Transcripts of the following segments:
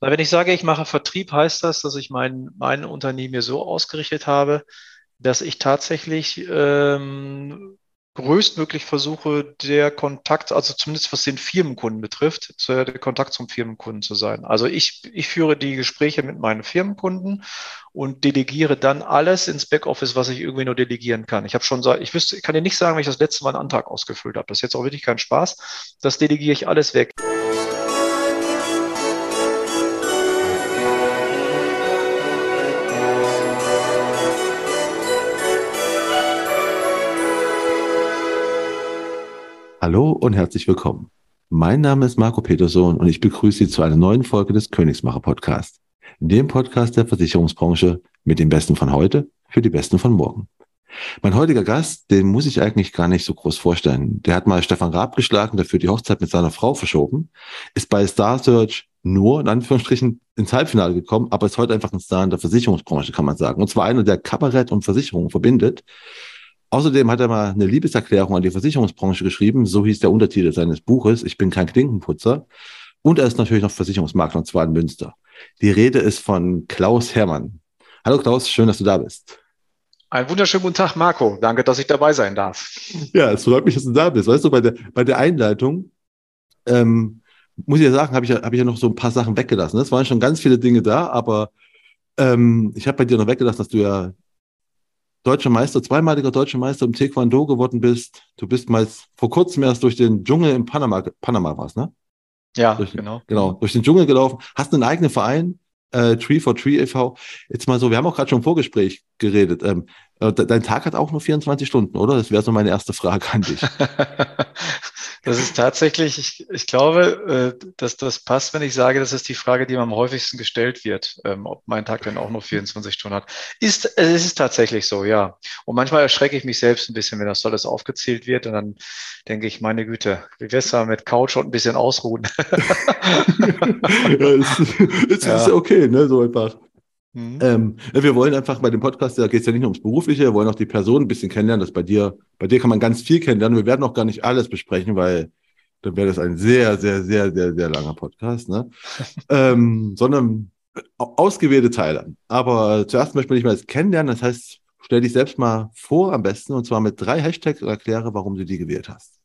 Na, wenn ich sage, ich mache Vertrieb, heißt das, dass ich mein, mein Unternehmen mir so ausgerichtet habe, dass ich tatsächlich ähm, größtmöglich versuche, der Kontakt, also zumindest was den Firmenkunden betrifft, der Kontakt zum Firmenkunden zu sein. Also ich, ich führe die Gespräche mit meinen Firmenkunden und delegiere dann alles ins Backoffice, was ich irgendwie nur delegieren kann. Ich habe schon ich wüsste, kann dir nicht sagen, wenn ich das letzte Mal einen Antrag ausgefüllt habe. Das ist jetzt auch wirklich kein Spaß. Das delegiere ich alles weg. Hallo und herzlich willkommen. Mein Name ist Marco Peterson und ich begrüße Sie zu einer neuen Folge des Königsmacher Podcasts, dem Podcast der Versicherungsbranche mit den Besten von heute für die Besten von morgen. Mein heutiger Gast, den muss ich eigentlich gar nicht so groß vorstellen. Der hat mal Stefan Raab geschlagen, dafür die Hochzeit mit seiner Frau verschoben, ist bei Star Search nur in Anführungsstrichen ins Halbfinale gekommen, aber ist heute einfach ein Star in der Versicherungsbranche, kann man sagen. Und zwar einer, der Kabarett und Versicherung verbindet. Außerdem hat er mal eine Liebeserklärung an die Versicherungsbranche geschrieben. So hieß der Untertitel seines Buches. Ich bin kein Klinkenputzer. Und er ist natürlich noch Versicherungsmakler, und zwar in Münster. Die Rede ist von Klaus Hermann. Hallo Klaus, schön, dass du da bist. Einen wunderschönen guten Tag, Marco. Danke, dass ich dabei sein darf. Ja, es freut mich, dass du da bist. Weißt du, bei der, bei der Einleitung ähm, muss ich ja sagen, habe ich, hab ich ja noch so ein paar Sachen weggelassen. Es waren schon ganz viele Dinge da, aber ähm, ich habe bei dir noch weggelassen, dass du ja deutscher Meister, zweimaliger deutscher Meister im Taekwondo geworden bist. Du bist mal vor kurzem erst durch den Dschungel in Panama, Panama warst, ne? Ja, durch, genau. Genau, durch den Dschungel gelaufen. Hast einen eigenen Verein, äh, Tree for Tree e.V. Jetzt mal so, wir haben auch gerade schon im Vorgespräch geredet. Ähm, äh, dein Tag hat auch nur 24 Stunden, oder? Das wäre so meine erste Frage an dich. Das ist tatsächlich, ich, ich glaube, äh, dass das passt, wenn ich sage, das ist die Frage, die mir am häufigsten gestellt wird, ähm, ob mein Tag denn auch nur 24 Stunden hat. Ist, es ist tatsächlich so, ja. Und manchmal erschrecke ich mich selbst ein bisschen, wenn das alles aufgezählt wird. Und dann denke ich, meine Güte, wie wär's da mit Couch und ein bisschen ausruhen? ja, ist, ist, ja. ist okay, ne, so einfach. Mhm. Ähm, wir wollen einfach bei dem Podcast, da geht es ja nicht nur ums Berufliche, wir wollen auch die Person ein bisschen kennenlernen. Das bei dir, bei dir kann man ganz viel kennenlernen. Wir werden auch gar nicht alles besprechen, weil dann wäre das ein sehr, sehr, sehr, sehr, sehr langer Podcast, ne? ähm, sondern ausgewählte Teile. Aber zuerst möchte ich mal das kennenlernen. Das heißt, stell dich selbst mal vor am besten und zwar mit drei Hashtags und erkläre, warum du die gewählt hast.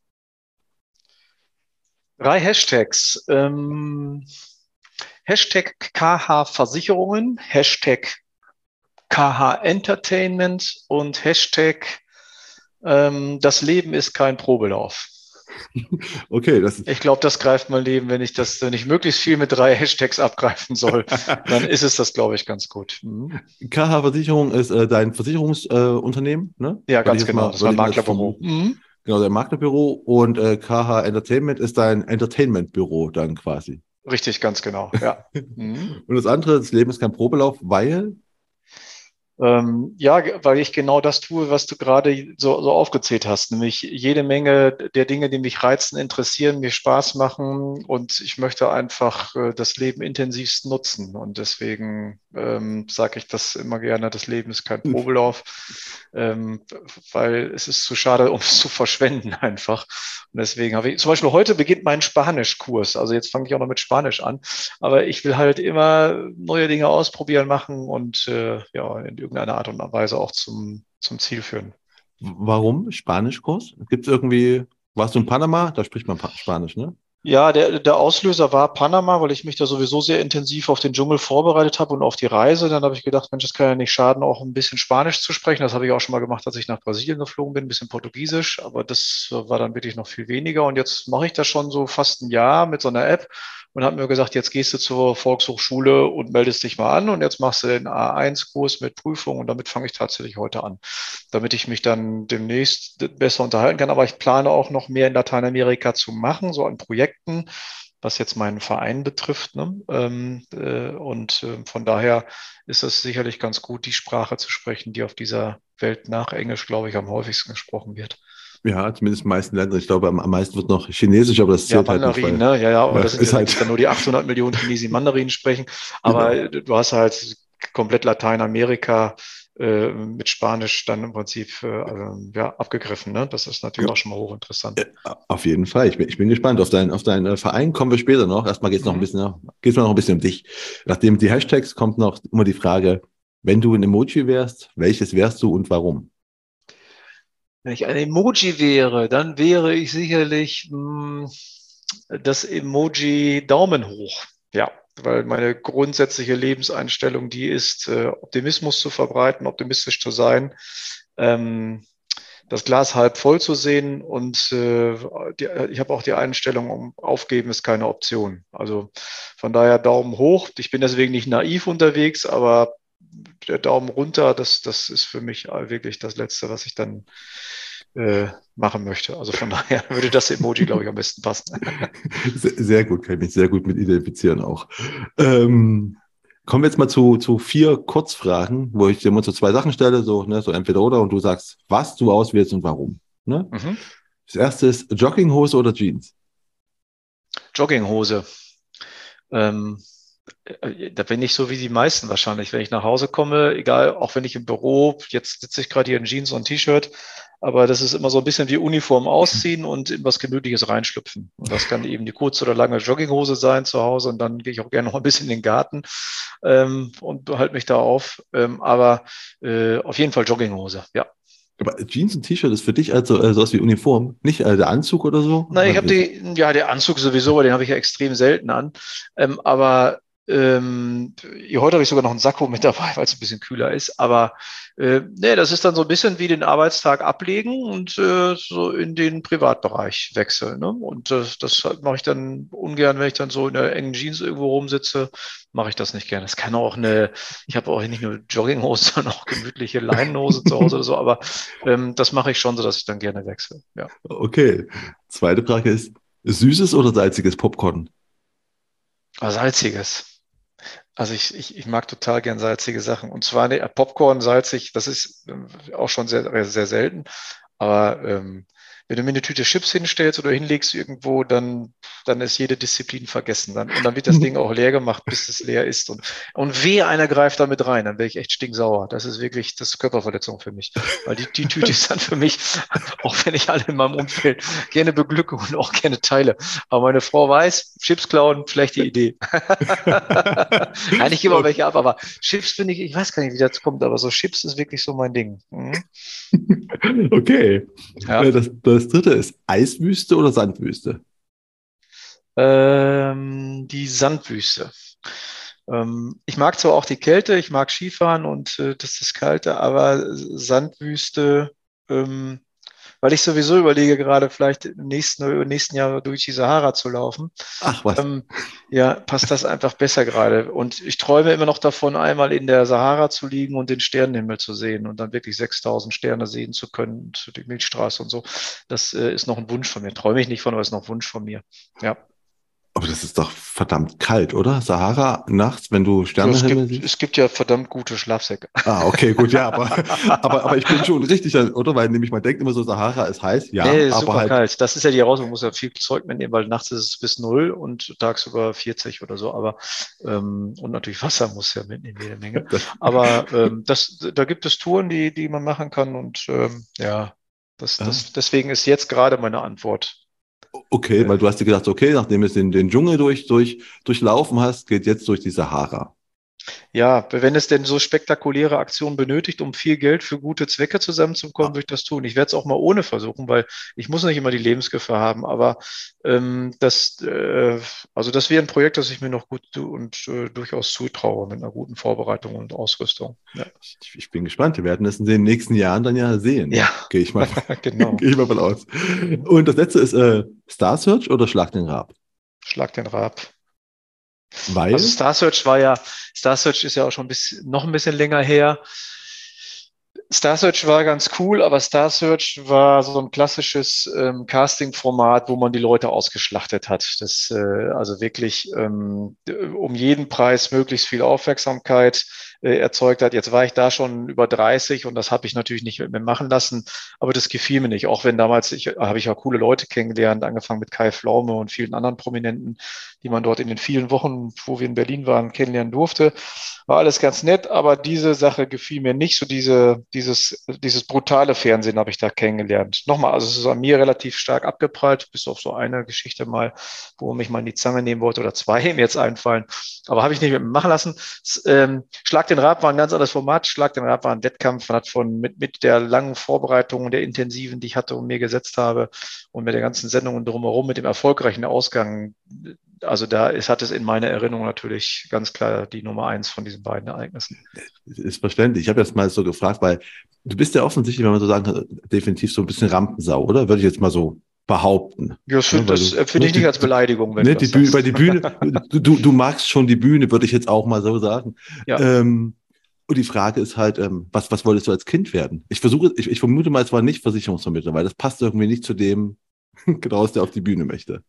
Drei Hashtags. Ähm Hashtag KH Versicherungen, Hashtag KH Entertainment und Hashtag ähm, Das Leben ist kein Probelauf. Okay, das Ich glaube, das greift mein Leben, wenn ich das, wenn ich möglichst viel mit drei Hashtags abgreifen soll, dann ist es das, glaube ich, ganz gut. Mhm. KH Versicherung ist äh, dein Versicherungsunternehmen, äh, ne? Ja, ganz genau. Mal, das ist ein Maklerbüro. Mhm. Genau, dein Maklerbüro und äh, KH Entertainment ist dein Entertainmentbüro dann quasi. Richtig, ganz genau, ja. Mhm. Und das andere, das Leben ist kein Probelauf, weil? Ähm, ja, weil ich genau das tue, was du gerade so, so aufgezählt hast, nämlich jede Menge der Dinge, die mich reizen, interessieren, mir Spaß machen und ich möchte einfach äh, das Leben intensivst nutzen. Und deswegen ähm, sage ich das immer gerne, das Leben ist kein Probelauf, ähm, weil es ist zu schade, um es zu verschwenden einfach. Und deswegen habe ich, zum Beispiel heute beginnt mein Spanischkurs, also jetzt fange ich auch noch mit Spanisch an, aber ich will halt immer neue Dinge ausprobieren, machen und äh, ja, in irgendeiner Art und Weise auch zum, zum Ziel führen. Warum Spanischkurs? Gibt es irgendwie, warst du in Panama? Da spricht man Spanisch, ne? Ja, der, der Auslöser war Panama, weil ich mich da sowieso sehr intensiv auf den Dschungel vorbereitet habe und auf die Reise. Dann habe ich gedacht, Mensch, das kann ja nicht schaden, auch ein bisschen Spanisch zu sprechen. Das habe ich auch schon mal gemacht, als ich nach Brasilien geflogen bin, ein bisschen Portugiesisch, aber das war dann wirklich noch viel weniger. Und jetzt mache ich das schon so fast ein Jahr mit so einer App und habe mir gesagt, jetzt gehst du zur Volkshochschule und meldest dich mal an und jetzt machst du den A1-Kurs mit Prüfung und damit fange ich tatsächlich heute an, damit ich mich dann demnächst besser unterhalten kann. Aber ich plane auch noch mehr in Lateinamerika zu machen, so an Projekten, was jetzt meinen Verein betrifft. Ne? Ähm, äh, und äh, von daher ist es sicherlich ganz gut, die Sprache zu sprechen, die auf dieser Welt nach Englisch, glaube ich, am häufigsten gesprochen wird. Ja, zumindest in den meisten Ländern. Ich glaube, am, am meisten wird noch Chinesisch, aber das zählt ja, Mandarin, halt nicht. Ne? Ja, ja, aber ja, das sind ist halt dann nur die 800 Millionen Chinesen, die Mandarin sprechen. Aber genau. du hast halt komplett Lateinamerika äh, mit Spanisch dann im Prinzip äh, ja, abgegriffen. Ne? Das ist natürlich auch schon mal hochinteressant. Auf jeden Fall. Ich bin, ich bin gespannt. Auf deinen auf deinen äh, Verein kommen wir später noch. Erstmal geht es noch ein mhm. bisschen, geht's noch ein bisschen um dich. Nachdem die Hashtags kommt noch immer die Frage, wenn du ein Emoji wärst, welches wärst du und warum? Wenn ich ein Emoji wäre, dann wäre ich sicherlich mh, hm, das Emoji Daumen hoch. Ja, weil meine grundsätzliche Lebenseinstellung die ist, äh, Optimismus zu verbreiten, optimistisch zu sein, ähm, das Glas halb voll zu sehen und äh, die, ich habe auch die Einstellung, um aufgeben ist keine Option. Also von daher Daumen hoch. Ich bin deswegen nicht naiv unterwegs, aber der Daumen runter, das, das ist für mich wirklich das Letzte, was ich dann äh, machen möchte. Also von daher würde das Emoji, glaube ich, am besten passen. Sehr, sehr, gut, kann ich mich sehr gut mit identifizieren auch. Ähm, kommen wir jetzt mal zu, zu vier Kurzfragen, wo ich dir immer so zwei Sachen stelle, so, ne, so entweder oder und du sagst, was du auswählst und warum. Ne? Mhm. Das erste ist Jogginghose oder Jeans? Jogginghose. Ähm, äh, da bin ich so wie die meisten wahrscheinlich, wenn ich nach Hause komme, egal, auch wenn ich im Büro, jetzt sitze ich gerade hier in Jeans und T-Shirt, aber das ist immer so ein bisschen wie Uniform ausziehen und in was Gemütliches reinschlüpfen. Und das kann eben die kurze oder lange Jogginghose sein zu Hause und dann gehe ich auch gerne noch ein bisschen in den Garten ähm, und behalte mich da auf. Ähm, aber äh, auf jeden Fall Jogginghose, ja. Aber Jeans und T-Shirt ist für dich also äh, sowas wie Uniform, nicht äh, der Anzug oder so? Nein, ich habe die, ja, der Anzug sowieso, aber den habe ich ja extrem selten an. Ähm, aber ähm, heute habe ich sogar noch einen Sakko mit dabei, weil es ein bisschen kühler ist. Aber äh, nee, das ist dann so ein bisschen wie den Arbeitstag ablegen und äh, so in den Privatbereich wechseln. Ne? Und äh, das mache ich dann ungern, wenn ich dann so in der engen Jeans irgendwo rumsitze, mache ich das nicht gerne. Es kann auch eine, ich habe auch nicht nur Jogginghose, sondern auch gemütliche Leinenhose zu Hause oder so, aber ähm, das mache ich schon so, dass ich dann gerne wechsle. Ja. Okay. Zweite Frage ist, süßes oder salziges Popcorn? Salziges. Also ich, ich, ich mag total gern salzige Sachen. Und zwar ne, Popcorn salzig, das ist äh, auch schon sehr, sehr selten. Aber ähm, wenn du mir eine Tüte Chips hinstellst oder hinlegst irgendwo, dann, dann ist jede Disziplin vergessen. Dann, und dann wird das Ding auch leer gemacht, bis es leer ist. Und, und weh, einer greift damit rein, dann wäre ich echt stinksauer. Das ist wirklich, das ist Körperverletzung für mich. Weil die, die Tüte ist dann für mich, auch wenn ich alle in meinem Umfeld gerne beglücke und auch gerne teile. Aber meine Frau weiß, Chips klauen, schlechte Idee. Nein, ich gebe auch welche ab, aber Chips finde ich, ich weiß gar nicht, wie das kommt, aber so Chips ist wirklich so mein Ding. Mhm. Okay. Ja. Äh, das, das dritte ist Eiswüste oder Sandwüste? Ähm, die Sandwüste. Ähm, ich mag zwar auch die Kälte, ich mag Skifahren und äh, das ist kalte, aber Sandwüste ähm, weil ich sowieso überlege, gerade vielleicht im nächsten, im nächsten Jahr durch die Sahara zu laufen. Ach was. Ähm, ja, passt das einfach besser gerade. Und ich träume immer noch davon, einmal in der Sahara zu liegen und den Sternenhimmel zu sehen und dann wirklich 6000 Sterne sehen zu können die Milchstraße und so. Das äh, ist noch ein Wunsch von mir. Träume ich nicht von, aber ist noch ein Wunsch von mir. Ja. Aber das ist doch verdammt kalt, oder? Sahara nachts, wenn du Sterne also es, gibt, es gibt ja verdammt gute Schlafsäcke. Ah, okay, gut, ja, aber, aber, aber ich bin schon richtig, oder? Weil nämlich man denkt immer so, Sahara ist heiß, ja, nee, aber super halt kalt. Das ist ja die Herausforderung, man muss ja viel Zeug mitnehmen, weil nachts ist es bis null und tagsüber 40 oder so, aber ähm, und natürlich Wasser muss ja mitnehmen, jede Menge. Aber ähm, das, da gibt es Touren, die, die man machen kann und ähm, ja, das, das, deswegen ist jetzt gerade meine Antwort Okay, weil du hast dir gedacht, okay, nachdem du den, den Dschungel durch, durch, durchlaufen hast, geht jetzt durch die Sahara. Ja, wenn es denn so spektakuläre Aktionen benötigt, um viel Geld für gute Zwecke zusammenzukommen, ja. würde ich das tun. Ich werde es auch mal ohne versuchen, weil ich muss nicht immer die Lebensgefahr haben. Aber ähm, das, äh, also das wäre ein Projekt, das ich mir noch gut und äh, durchaus zutraue mit einer guten Vorbereitung und Ausrüstung. Ja. Ich, ich, bin gespannt. Wir werden es in den nächsten Jahren dann ja sehen. Ja, gehe ich mal, genau. gehe ich mal von aus. Und das letzte ist äh, Star Search oder Schlag den Rab? Schlag den Rab. Weil? Also Star Search war ja, Star Search ist ja auch schon ein bisschen, noch ein bisschen länger her. Star Search war ganz cool, aber Star Search war so ein klassisches ähm, Casting-Format, wo man die Leute ausgeschlachtet hat. Das äh, also wirklich ähm, um jeden Preis möglichst viel Aufmerksamkeit äh, erzeugt hat. Jetzt war ich da schon über 30 und das habe ich natürlich nicht mit mir machen lassen, aber das gefiel mir nicht. Auch wenn damals ich habe ich auch coole Leute kennengelernt, angefangen mit Kai Flaume und vielen anderen Prominenten, die man dort in den vielen Wochen, wo wir in Berlin waren, kennenlernen durfte. War alles ganz nett, aber diese Sache gefiel mir nicht. So diese, dieses, dieses brutale Fernsehen habe ich da kennengelernt. Nochmal, also es ist an mir relativ stark abgeprallt, bis auf so eine Geschichte mal, wo mich mal in die Zange nehmen wollte oder zwei mir jetzt einfallen. Aber habe ich nicht mit mir machen lassen. Ähm, Schlag den Rab war ein ganz anderes Format. Schlag den Rab war ein Wettkampf. Man hat von mit, mit der langen Vorbereitung, der intensiven, die ich hatte und mir gesetzt habe und mit der ganzen Sendung drumherum, mit dem erfolgreichen Ausgang, also da ist, hat es in meiner Erinnerung natürlich ganz klar die Nummer eins von diesen beiden Ereignissen. Ist verständlich. Ich habe jetzt mal so gefragt, weil du bist ja offensichtlich, wenn man so sagen kann, definitiv so ein bisschen Rampensau, oder? Würde ich jetzt mal so behaupten. Ja, das, finde find ich nicht als Beleidigung. Wenn ne, die Bühne, bei die Bühne, du, du magst schon die Bühne, würde ich jetzt auch mal so sagen. Ja. Ähm, und die Frage ist halt, ähm, was, was wolltest du als Kind werden? Ich versuche, ich, ich vermute mal, es war nicht Versicherungsvermittler, weil das passt irgendwie nicht zu dem, genau, was der auf die Bühne möchte.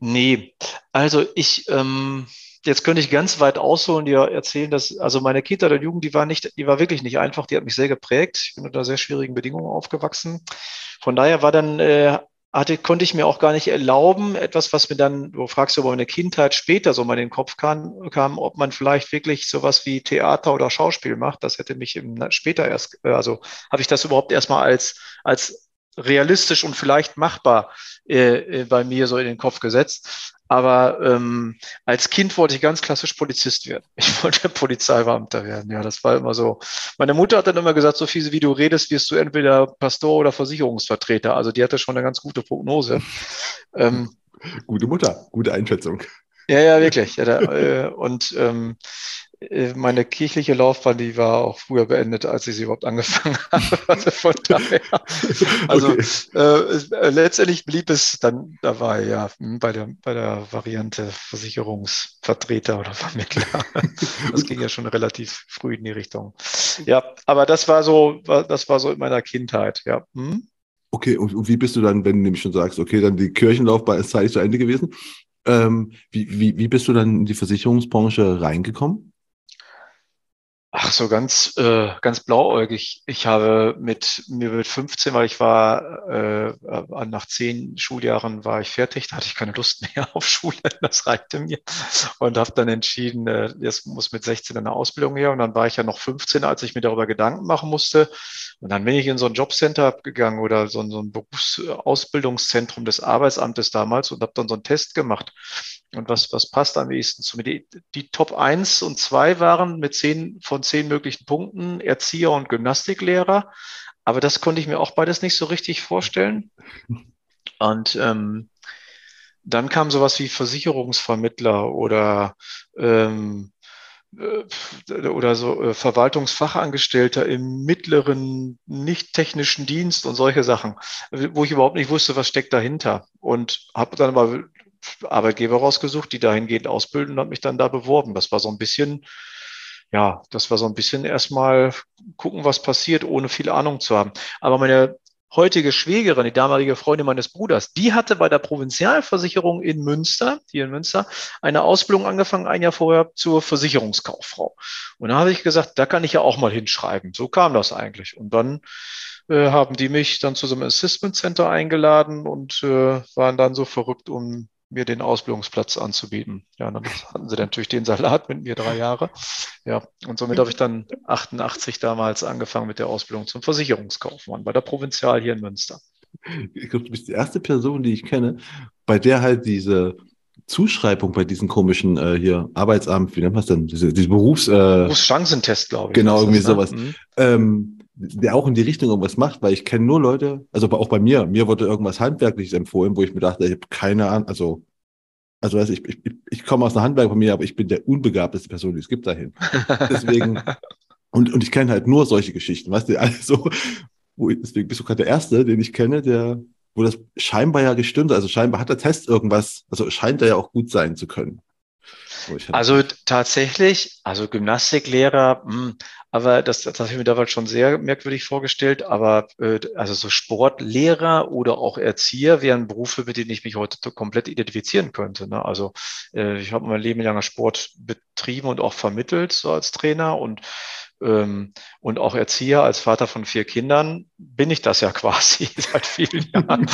Nee, also ich, ähm, jetzt könnte ich ganz weit ausholen, dir erzählen, dass, also meine Kita der Jugend, die war nicht, die war wirklich nicht einfach, die hat mich sehr geprägt. Ich bin unter sehr schwierigen Bedingungen aufgewachsen. Von daher war dann, äh, hatte, konnte ich mir auch gar nicht erlauben, etwas, was mir dann, du fragst über meine Kindheit später so mal in den Kopf kam, kam, ob man vielleicht wirklich sowas wie Theater oder Schauspiel macht. Das hätte mich im, später erst, äh, also habe ich das überhaupt erstmal als, als realistisch und vielleicht machbar äh, äh, bei mir so in den Kopf gesetzt. Aber ähm, als Kind wollte ich ganz klassisch Polizist werden. Ich wollte Polizeibeamter werden. Ja, das war immer so. Meine Mutter hat dann immer gesagt, so viel wie du redest, wirst du entweder Pastor oder Versicherungsvertreter. Also die hatte schon eine ganz gute Prognose. Ähm, gute Mutter, gute Einschätzung. Ja, ja, wirklich. Ja, da, äh, und ähm, äh, meine kirchliche Laufbahn, die war auch früher beendet, als ich sie überhaupt angefangen habe. Also von daher. Also okay. äh, letztendlich blieb es dann dabei, ja, hm, bei der, bei der Variante Versicherungsvertreter oder Vermittler. Das ging ja schon relativ früh in die Richtung. Ja, aber das war so, das war so in meiner Kindheit, ja. Hm? Okay, und, wie bist du dann, wenn du nämlich schon sagst, okay, dann die Kirchenlaufbahn ist zeitig zu Ende gewesen? Ähm, wie, wie, wie bist du dann in die Versicherungsbranche reingekommen? Ach so, ganz, äh, ganz blauäugig. Ich habe mit mir mit 15, weil ich war, äh, nach zehn Schuljahren war ich fertig, da hatte ich keine Lust mehr auf Schule, das reichte mir. Und habe dann entschieden, äh, jetzt muss mit 16 eine Ausbildung her. Und dann war ich ja noch 15, als ich mir darüber Gedanken machen musste. Und dann bin ich in so ein Jobcenter gegangen oder so, so ein Berufsausbildungszentrum des Arbeitsamtes damals und habe dann so einen Test gemacht und was, was passt am ehesten zu mir? Die, die Top 1 und 2 waren mit zehn von zehn möglichen Punkten Erzieher und Gymnastiklehrer. Aber das konnte ich mir auch beides nicht so richtig vorstellen. Und ähm, dann kam sowas wie Versicherungsvermittler oder ähm, äh, oder so äh, Verwaltungsfachangestellter im mittleren, nicht technischen Dienst und solche Sachen, wo ich überhaupt nicht wusste, was steckt dahinter. Und habe dann aber Arbeitgeber rausgesucht, die dahingehend ausbilden und habe mich dann da beworben. Das war so ein bisschen, ja, das war so ein bisschen erstmal gucken, was passiert, ohne viel Ahnung zu haben. Aber meine heutige Schwägerin, die damalige Freundin meines Bruders, die hatte bei der Provinzialversicherung in Münster, hier in Münster, eine Ausbildung angefangen, ein Jahr vorher zur Versicherungskauffrau. Und da habe ich gesagt, da kann ich ja auch mal hinschreiben. So kam das eigentlich. Und dann äh, haben die mich dann zu so einem Assessment Center eingeladen und äh, waren dann so verrückt, um mir den Ausbildungsplatz anzubieten. Ja, dann hatten sie natürlich den Salat mit mir drei Jahre. Ja, und somit habe ich dann 88 damals angefangen mit der Ausbildung zum Versicherungskaufmann bei der Provinzial hier in Münster. Ich glaube, du bist die erste Person, die ich kenne, bei der halt diese Zuschreibung bei diesen komischen äh, hier Arbeitsamt, wie nennt man es denn? Diese, diese Berufs, äh, Berufschancentest, glaube ich. Genau, irgendwie ne? sowas. Mhm. Ähm, der auch in die Richtung irgendwas macht, weil ich kenne nur Leute, also auch bei mir, mir wurde irgendwas Handwerkliches empfohlen, wo ich mir dachte, ich habe keine Ahnung, also, also weiß ich, ich, ich komme aus einer Handwerkfamilie, aber ich bin der unbegabteste Person, die es gibt dahin. Deswegen, und, und ich kenne halt nur solche Geschichten, weißt du, also, wo ich, deswegen bist du gerade der Erste, den ich kenne, der, wo das scheinbar ja gestimmt, also scheinbar hat der Test irgendwas, also scheint er ja auch gut sein zu können. Also tatsächlich, also Gymnastiklehrer, mh, hm, aber das, das habe ich mir damals schon sehr merkwürdig vorgestellt. Aber äh, also so Sportlehrer oder auch Erzieher wären Berufe, mit denen ich mich heute komplett identifizieren könnte. Ne? Also äh, ich habe mein Leben lang Sport betrieben und auch vermittelt, so als Trainer und und auch Erzieher als Vater von vier Kindern bin ich das ja quasi seit vielen Jahren.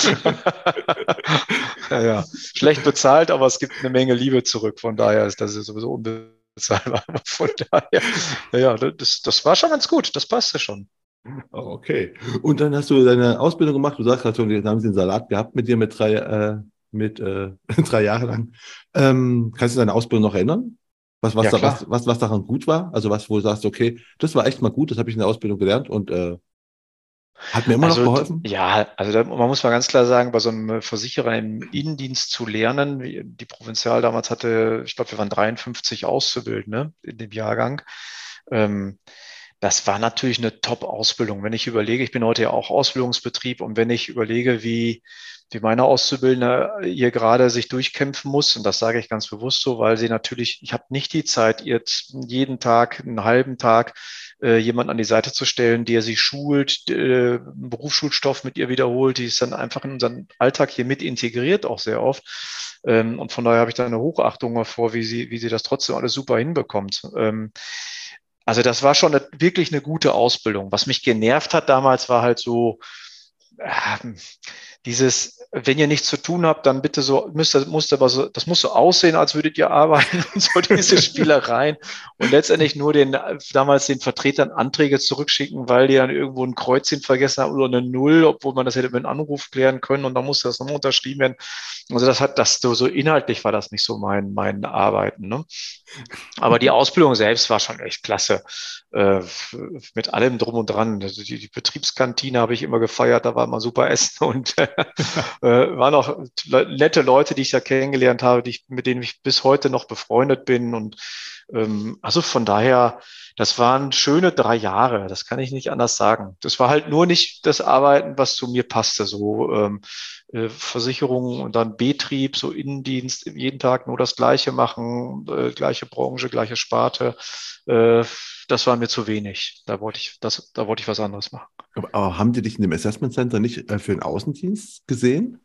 ja, ja. Schlecht bezahlt, aber es gibt eine Menge Liebe zurück. Von daher ist das sowieso unbezahlbar. Von daher, ja, das, das war schon ganz gut. Das passte schon. Okay. Und dann hast du deine Ausbildung gemacht. Du sagst gerade schon, wir haben den Salat gehabt mit dir mit drei, äh, mit äh, drei Jahre lang. Ähm, kannst du deine Ausbildung noch erinnern? Was, was, ja, da, was, was, was daran gut war? Also was, wo du sagst, okay, das war echt mal gut, das habe ich in der Ausbildung gelernt und äh, hat mir immer also, noch geholfen? Ja, also da, man muss mal ganz klar sagen, bei so einem Versicherer im Innendienst zu lernen, die Provinzial damals hatte, ich glaube, wir waren 53 Auszubildende in dem Jahrgang. Ähm, das war natürlich eine Top-Ausbildung. Wenn ich überlege, ich bin heute ja auch Ausbildungsbetrieb und wenn ich überlege, wie wie meine Auszubildende hier gerade sich durchkämpfen muss. Und das sage ich ganz bewusst so, weil sie natürlich, ich habe nicht die Zeit, ihr jeden Tag, einen halben Tag äh, jemand an die Seite zu stellen, der sie schult, äh, Berufsschulstoff mit ihr wiederholt, die ist dann einfach in unseren Alltag hier mit integriert, auch sehr oft. Ähm, und von daher habe ich da eine Hochachtung davor, wie sie, wie sie das trotzdem alles super hinbekommt. Ähm, also das war schon eine, wirklich eine gute Ausbildung. Was mich genervt hat damals war halt so, dieses, wenn ihr nichts zu tun habt, dann bitte so, müsst, müsst aber so, das muss so aussehen, als würdet ihr arbeiten und so diese Spielereien und letztendlich nur den, damals den Vertretern Anträge zurückschicken, weil die dann irgendwo ein Kreuzchen vergessen haben oder eine Null, obwohl man das hätte mit einem Anruf klären können und dann musste das nochmal unterschrieben werden. Also das hat, das so, so inhaltlich war das nicht so mein, mein Arbeiten, ne? Aber die Ausbildung selbst war schon echt klasse. Äh, mit allem drum und dran. Also die, die Betriebskantine habe ich immer gefeiert, da war immer super Essen und äh, waren auch nette Leute, die ich da kennengelernt habe, die ich, mit denen ich bis heute noch befreundet bin. Und ähm, also von daher, das waren schöne drei Jahre, das kann ich nicht anders sagen. Das war halt nur nicht das Arbeiten, was zu mir passte. So ähm, äh, Versicherungen und dann Betrieb, so Innendienst, jeden Tag nur das Gleiche machen, äh, gleiche Branche, gleiche Sparte. Äh, das war mir zu wenig. Da wollte ich, das, da wollte ich was anderes machen. Aber haben die dich in dem Assessment Center nicht äh, für den Außendienst gesehen?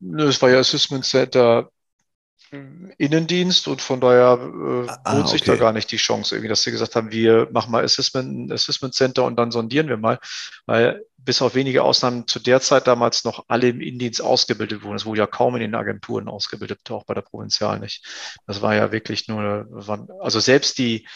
Es war ja Assessment Center Innendienst und von daher äh, ah, bot sich okay. da gar nicht die Chance, irgendwie, dass sie gesagt haben, wir machen mal Assessment, Assessment Center und dann sondieren wir mal, weil bis auf wenige Ausnahmen zu der Zeit damals noch alle im Innendienst ausgebildet wurden. Es wurde ja kaum in den Agenturen ausgebildet, auch bei der Provinzial nicht. Das war ja wirklich nur, also selbst die,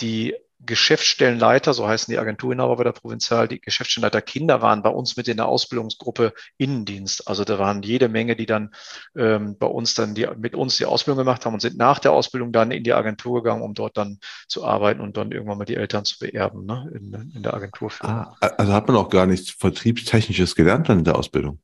die Geschäftsstellenleiter, so heißen die Agenturinhaber bei der Provinzial, die Geschäftsstellenleiter Kinder waren bei uns mit in der Ausbildungsgruppe Innendienst. Also da waren jede Menge, die dann ähm, bei uns dann die, mit uns die Ausbildung gemacht haben und sind nach der Ausbildung dann in die Agentur gegangen, um dort dann zu arbeiten und dann irgendwann mal die Eltern zu beerben ne, in, in der Agentur. Ah, also hat man auch gar nichts Vertriebstechnisches gelernt dann in der Ausbildung?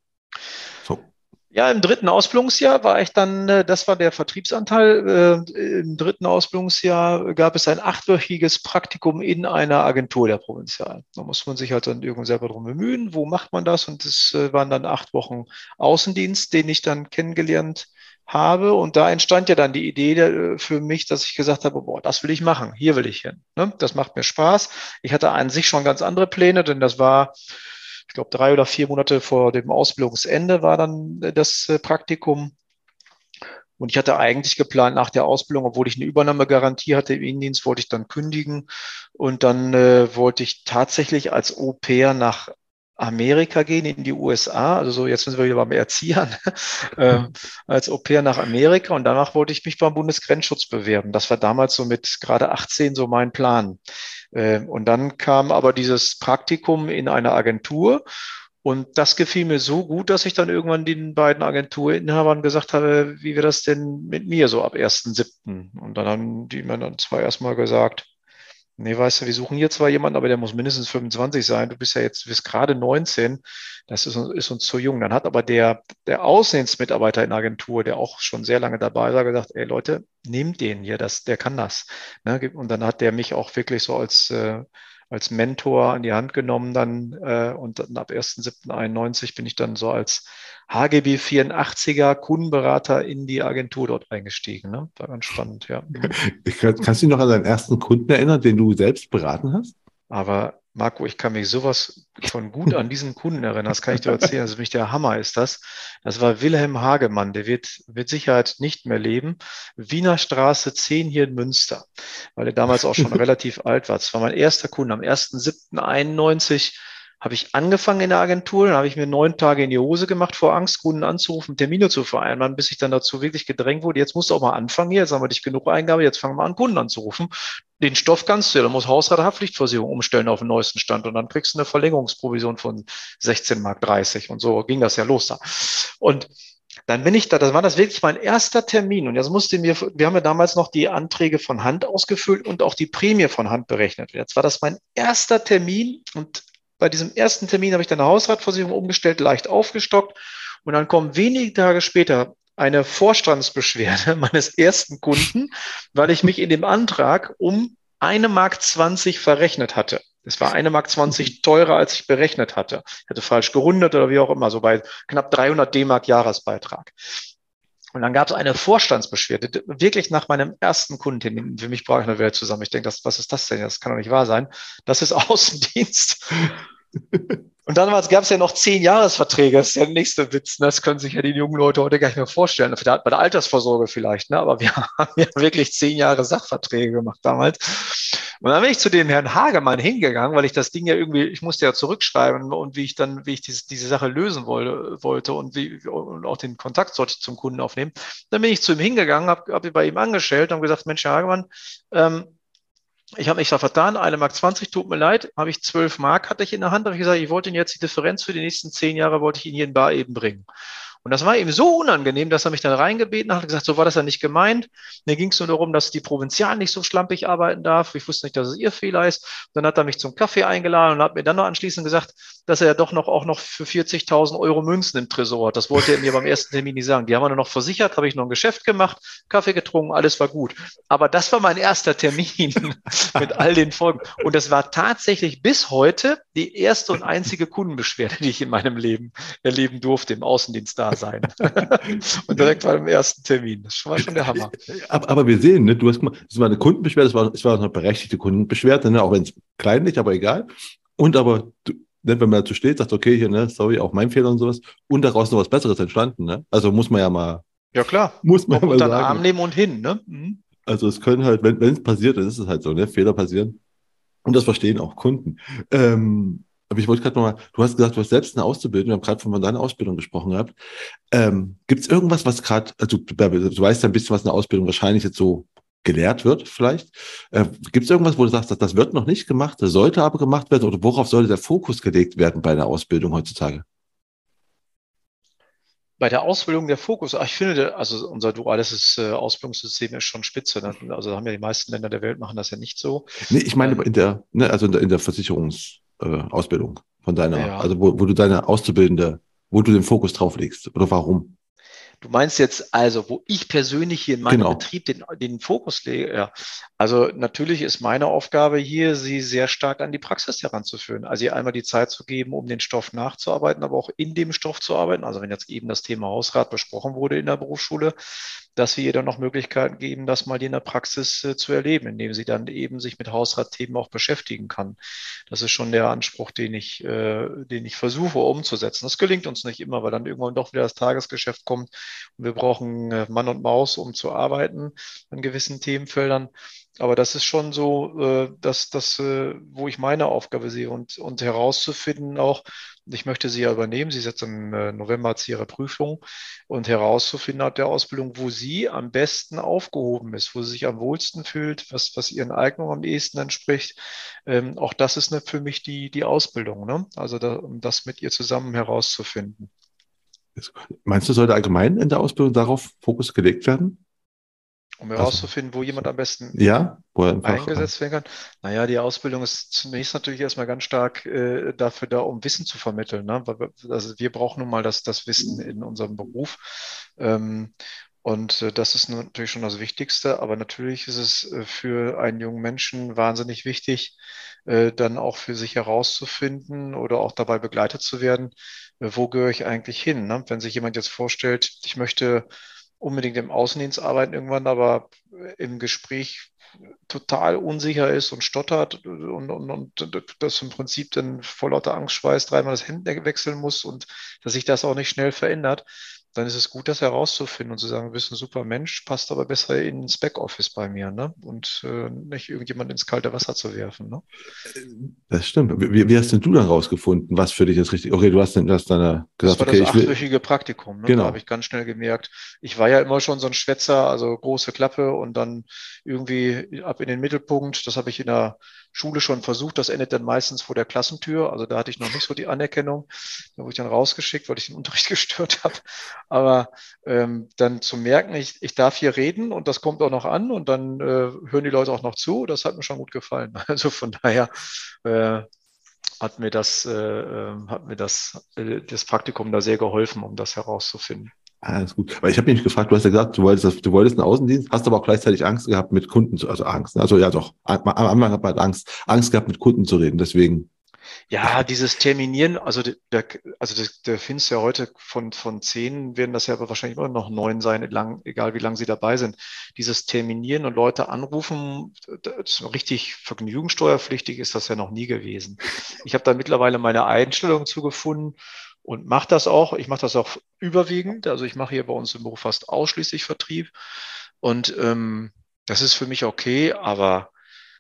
Ja, im dritten Ausbildungsjahr war ich dann, äh, das war der Vertriebsanteil. Äh, Im dritten Ausbildungsjahr gab es ein achtwöchiges Praktikum in einer Agentur der Provinzial. Da muss man sich halt dann irgendwann selber drum bemühen. Wo macht man das? Und es äh, waren dann acht Wochen Außendienst, den ich dann kennengelernt habe. Und da entstand ja dann die Idee für mich, dass ich gesagt habe, boah, das will ich machen. Hier will ich hin. Ne? Das macht mir Spaß. Ich hatte an sich schon ganz andere Pläne, denn das war ich glaube, drei oder vier Monate vor dem Ausbildungsende war dann äh, das äh, Praktikum. Und ich hatte eigentlich geplant, nach der Ausbildung, obwohl ich eine Übernahmegarantie hatte im Innendienst, wollte ich dann kündigen. Und dann äh, wollte ich tatsächlich als Au pair nach Amerika gehen, in die USA. Also so, jetzt sind wir wieder beim Erziehern, äh, als Au pair nach Amerika. Und danach wollte ich mich beim Bundesgrenzschutz bewerben. Das war damals so mit gerade 18 so mein Plan. Äh, und dann kam aber dieses Praktikum in einer Agentur. Und das gefiel mir so gut, dass ich dann irgendwann den beiden Agenturinhabern gesagt habe, wie wir das denn mit mir so ab 1.7. Und dann haben die mir dann zwar erstmal gesagt, Nee, weißt du, wir suchen hier zwar jemanden, aber der muss mindestens 25 sein. Du bist ja jetzt, bist gerade 19. Das ist, ist, uns zu jung. Dann hat aber der, der Außendienstmitarbeiter in der Agentur, der auch schon sehr lange dabei war, gesagt, ey Leute, nehmt den hier, das, der kann das. Ne? Und dann hat der mich auch wirklich so als, äh, als Mentor an die Hand genommen dann äh, und dann ab 1.7.91 bin ich dann so als HGB 84er Kundenberater in die Agentur dort eingestiegen. Ne? War ganz spannend, ja. Kannst du dich noch an deinen ersten Kunden erinnern, den du selbst beraten hast? Aber Marco, ich kann mich sowas von gut an diesen Kunden erinnern. Das kann ich dir erzählen. Also mich der Hammer ist das. Das war Wilhelm Hagemann. Der wird mit Sicherheit nicht mehr leben. Wiener Straße 10 hier in Münster, weil er damals auch schon relativ alt war. Das war mein erster Kunde am 1.7.91 habe ich angefangen in der Agentur, dann habe ich mir neun Tage in die Hose gemacht vor Angst, Kunden anzurufen, Termine zu vereinbaren, bis ich dann dazu wirklich gedrängt wurde, jetzt musst du auch mal anfangen hier, jetzt haben wir dich genug Eingabe, jetzt fangen wir an, Kunden anzurufen. Den Stoff kannst du ja, da muss Hausrat Haftpflichtversicherung umstellen auf den neuesten Stand und dann kriegst du eine Verlängerungsprovision von 16 Mark 30 und so ging das ja los da. Und dann bin ich da, das war das wirklich mein erster Termin. Und jetzt musste mir, wir haben ja damals noch die Anträge von Hand ausgefüllt und auch die Prämie von Hand berechnet. Jetzt war das mein erster Termin und bei diesem ersten Termin habe ich dann eine Hausratversicherung umgestellt, leicht aufgestockt. Und dann kommen wenige Tage später eine Vorstandsbeschwerde meines ersten Kunden, weil ich mich in dem Antrag um eine Mark 20 verrechnet hatte. Es war eine Mark 20 teurer, als ich berechnet hatte. Ich hatte falsch gerundet oder wie auch immer, so bei knapp 300 D-Mark Jahresbeitrag. Und dann gab es eine Vorstandsbeschwerde, wirklich nach meinem ersten Kundentermin. Für mich brauche ich eine Welt zusammen. Ich denke, das, was ist das denn? Das kann doch nicht wahr sein. Das ist Außendienst. Und dann gab es ja noch zehn Jahresverträge. Das ist ja der nächste Witz. Ne? Das können sich ja die jungen Leute heute gar nicht mehr vorstellen. Bei der Altersvorsorge vielleicht, ne? aber wir haben ja wirklich zehn Jahre Sachverträge gemacht damals. Und dann bin ich zu dem Herrn Hagemann hingegangen, weil ich das Ding ja irgendwie, ich musste ja zurückschreiben und wie ich dann, wie ich diese, diese Sache lösen wollte, wollte und wie und auch den Kontakt sollte ich zum Kunden aufnehmen. Dann bin ich zu ihm hingegangen, habe hab bei ihm angestellt und gesagt, Mensch, Herr Hagemann, ähm, ich habe mich da vertan, eine Mark 20, tut mir leid, habe ich 12 Mark, hatte ich in der Hand, habe ich gesagt, ich wollte Ihnen jetzt die Differenz für die nächsten zehn Jahre, wollte ich Ihnen hier in Bar eben bringen. Und das war ihm so unangenehm, dass er mich dann reingebeten hat und gesagt, so war das ja nicht gemeint. Mir ging es nur darum, dass die Provinzial nicht so schlampig arbeiten darf. Ich wusste nicht, dass es ihr Fehler ist. Dann hat er mich zum Kaffee eingeladen und hat mir dann noch anschließend gesagt, dass er ja doch noch auch noch für 40.000 Euro Münzen im Tresor hat. Das wollte er mir beim ersten Termin nicht sagen. Die haben wir nur noch versichert, habe ich noch ein Geschäft gemacht, Kaffee getrunken, alles war gut. Aber das war mein erster Termin mit all den Folgen. Und das war tatsächlich bis heute die erste und einzige Kundenbeschwerde, die ich in meinem Leben erleben durfte im Außendienst da sein. und direkt beim ersten Termin. Das war schon der Hammer. Aber, aber wir sehen, ne, du hast mal, das war eine Kundenbeschwerde, das war, war eine berechtigte Kundenbeschwerde, ne, auch wenn es kleinlich, aber egal. Und aber, du, ne, wenn man dazu steht, sagt, okay, hier, ne, sorry, auch mein Fehler und sowas, und daraus noch was Besseres entstanden, ne? Also muss man ja mal. Ja, klar. Muss man, man mal sagen. Arm nehmen und hin, ne? Mhm. Also es können halt, wenn es passiert, dann ist es halt so, ne? Fehler passieren. Und das verstehen auch Kunden. Ähm, aber ich wollte gerade nochmal, du hast gesagt, du hast selbst eine Ausbildung, wir haben gerade von deiner Ausbildung gesprochen gehabt. Ähm, Gibt es irgendwas, was gerade, also du, du, weißt ja ein bisschen, was eine Ausbildung wahrscheinlich jetzt so gelehrt wird, vielleicht. Äh, Gibt es irgendwas, wo du sagst, dass das wird noch nicht gemacht, das sollte aber gemacht werden oder worauf sollte der Fokus gelegt werden bei einer Ausbildung heutzutage? Bei der Ausbildung der Fokus, ich finde, also unser duales äh, Ausbildungssystem ist schon spitze. Ne? Also haben ja die meisten Länder der Welt machen das ja nicht so. Nee, ich meine ähm, in der, ne, also in der, in der Versicherungs, äh, von deiner, ja. also wo, wo du deine Auszubildende, wo du den Fokus drauf legst oder warum? Du meinst jetzt also, wo ich persönlich hier in meinem genau. Betrieb den, den Fokus lege? Ja. Also natürlich ist meine Aufgabe hier, sie sehr stark an die Praxis heranzuführen. Also ihr einmal die Zeit zu geben, um den Stoff nachzuarbeiten, aber auch in dem Stoff zu arbeiten. Also wenn jetzt eben das Thema Hausrat besprochen wurde in der Berufsschule, dass wir ihr dann noch Möglichkeiten geben, das mal in der Praxis äh, zu erleben, indem sie dann eben sich mit Hausratthemen auch beschäftigen kann. Das ist schon der Anspruch, den ich, äh, den ich versuche umzusetzen. Das gelingt uns nicht immer, weil dann irgendwann doch wieder das Tagesgeschäft kommt und wir brauchen äh, Mann und Maus, um zu arbeiten an gewissen Themenfeldern. Aber das ist schon so, äh, dass das, äh, wo ich meine Aufgabe sehe und, und herauszufinden auch, ich möchte sie ja übernehmen. Sie ist jetzt im äh, November zu ihrer Prüfung und herauszufinden hat der Ausbildung, wo sie am besten aufgehoben ist, wo sie sich am wohlsten fühlt, was, was ihren Eignungen am ehesten entspricht. Ähm, auch das ist ne, für mich die, die Ausbildung, ne? Also da, um das mit ihr zusammen herauszufinden. Meinst du, sollte allgemein in der Ausbildung darauf Fokus gelegt werden? Um herauszufinden, wo jemand am besten ja, eingesetzt werden kann. Naja, die Ausbildung ist zunächst natürlich erstmal ganz stark äh, dafür da, um Wissen zu vermitteln. Ne? Also wir brauchen nun mal das, das Wissen in unserem Beruf. Ähm, und äh, das ist natürlich schon das Wichtigste, aber natürlich ist es äh, für einen jungen Menschen wahnsinnig wichtig, äh, dann auch für sich herauszufinden oder auch dabei begleitet zu werden, äh, wo gehöre ich eigentlich hin? Ne? Wenn sich jemand jetzt vorstellt, ich möchte unbedingt im Außendienst arbeiten irgendwann, aber im Gespräch total unsicher ist und stottert und, und, und das im Prinzip dann vor lauter Angstschweiß dreimal das Handy wechseln muss und dass sich das auch nicht schnell verändert, dann ist es gut, das herauszufinden und zu sagen, du bist ein super Mensch, passt aber besser ins Backoffice bei mir, ne? Und äh, nicht irgendjemand ins kalte Wasser zu werfen. Ne? Das stimmt. Wie, wie, hast denn du dann rausgefunden, was für dich ist richtig? Okay, du hast dann das deine gesagt, das war okay, das achtwöchige Praktikum. Ne? Genau. Da habe ich ganz schnell gemerkt, ich war ja immer schon so ein Schwätzer, also große Klappe und dann irgendwie ab in den Mittelpunkt. Das habe ich in der Schule schon versucht. Das endet dann meistens vor der Klassentür. Also da hatte ich noch nicht so die Anerkennung. Da wurde ich dann rausgeschickt, weil ich den Unterricht gestört habe. Aber ähm, dann zu merken, ich, ich darf hier reden und das kommt auch noch an und dann äh, hören die Leute auch noch zu, das hat mir schon gut gefallen. Also von daher äh, hat mir das, äh, ähm, hat mir das, äh, das Praktikum da sehr geholfen, um das herauszufinden. Alles gut. Weil ich habe mich gefragt, du hast ja gesagt, du wolltest, du wolltest einen Außendienst, hast aber auch gleichzeitig Angst gehabt, mit Kunden zu, also Angst. Ne? Also ja doch, am Anfang hat man Angst, Angst gehabt, mit Kunden zu reden. Deswegen ja, dieses Terminieren, also der, also der, der findest ja heute von, von zehn werden das ja aber wahrscheinlich immer noch neun sein, lang, egal wie lange sie dabei sind. Dieses Terminieren und Leute anrufen, richtig vergnügungssteuerpflichtig ist das ja noch nie gewesen. Ich habe da mittlerweile meine Einstellung zugefunden und mache das auch. Ich mache das auch überwiegend. Also ich mache hier bei uns im Beruf fast ausschließlich Vertrieb. Und ähm, das ist für mich okay, aber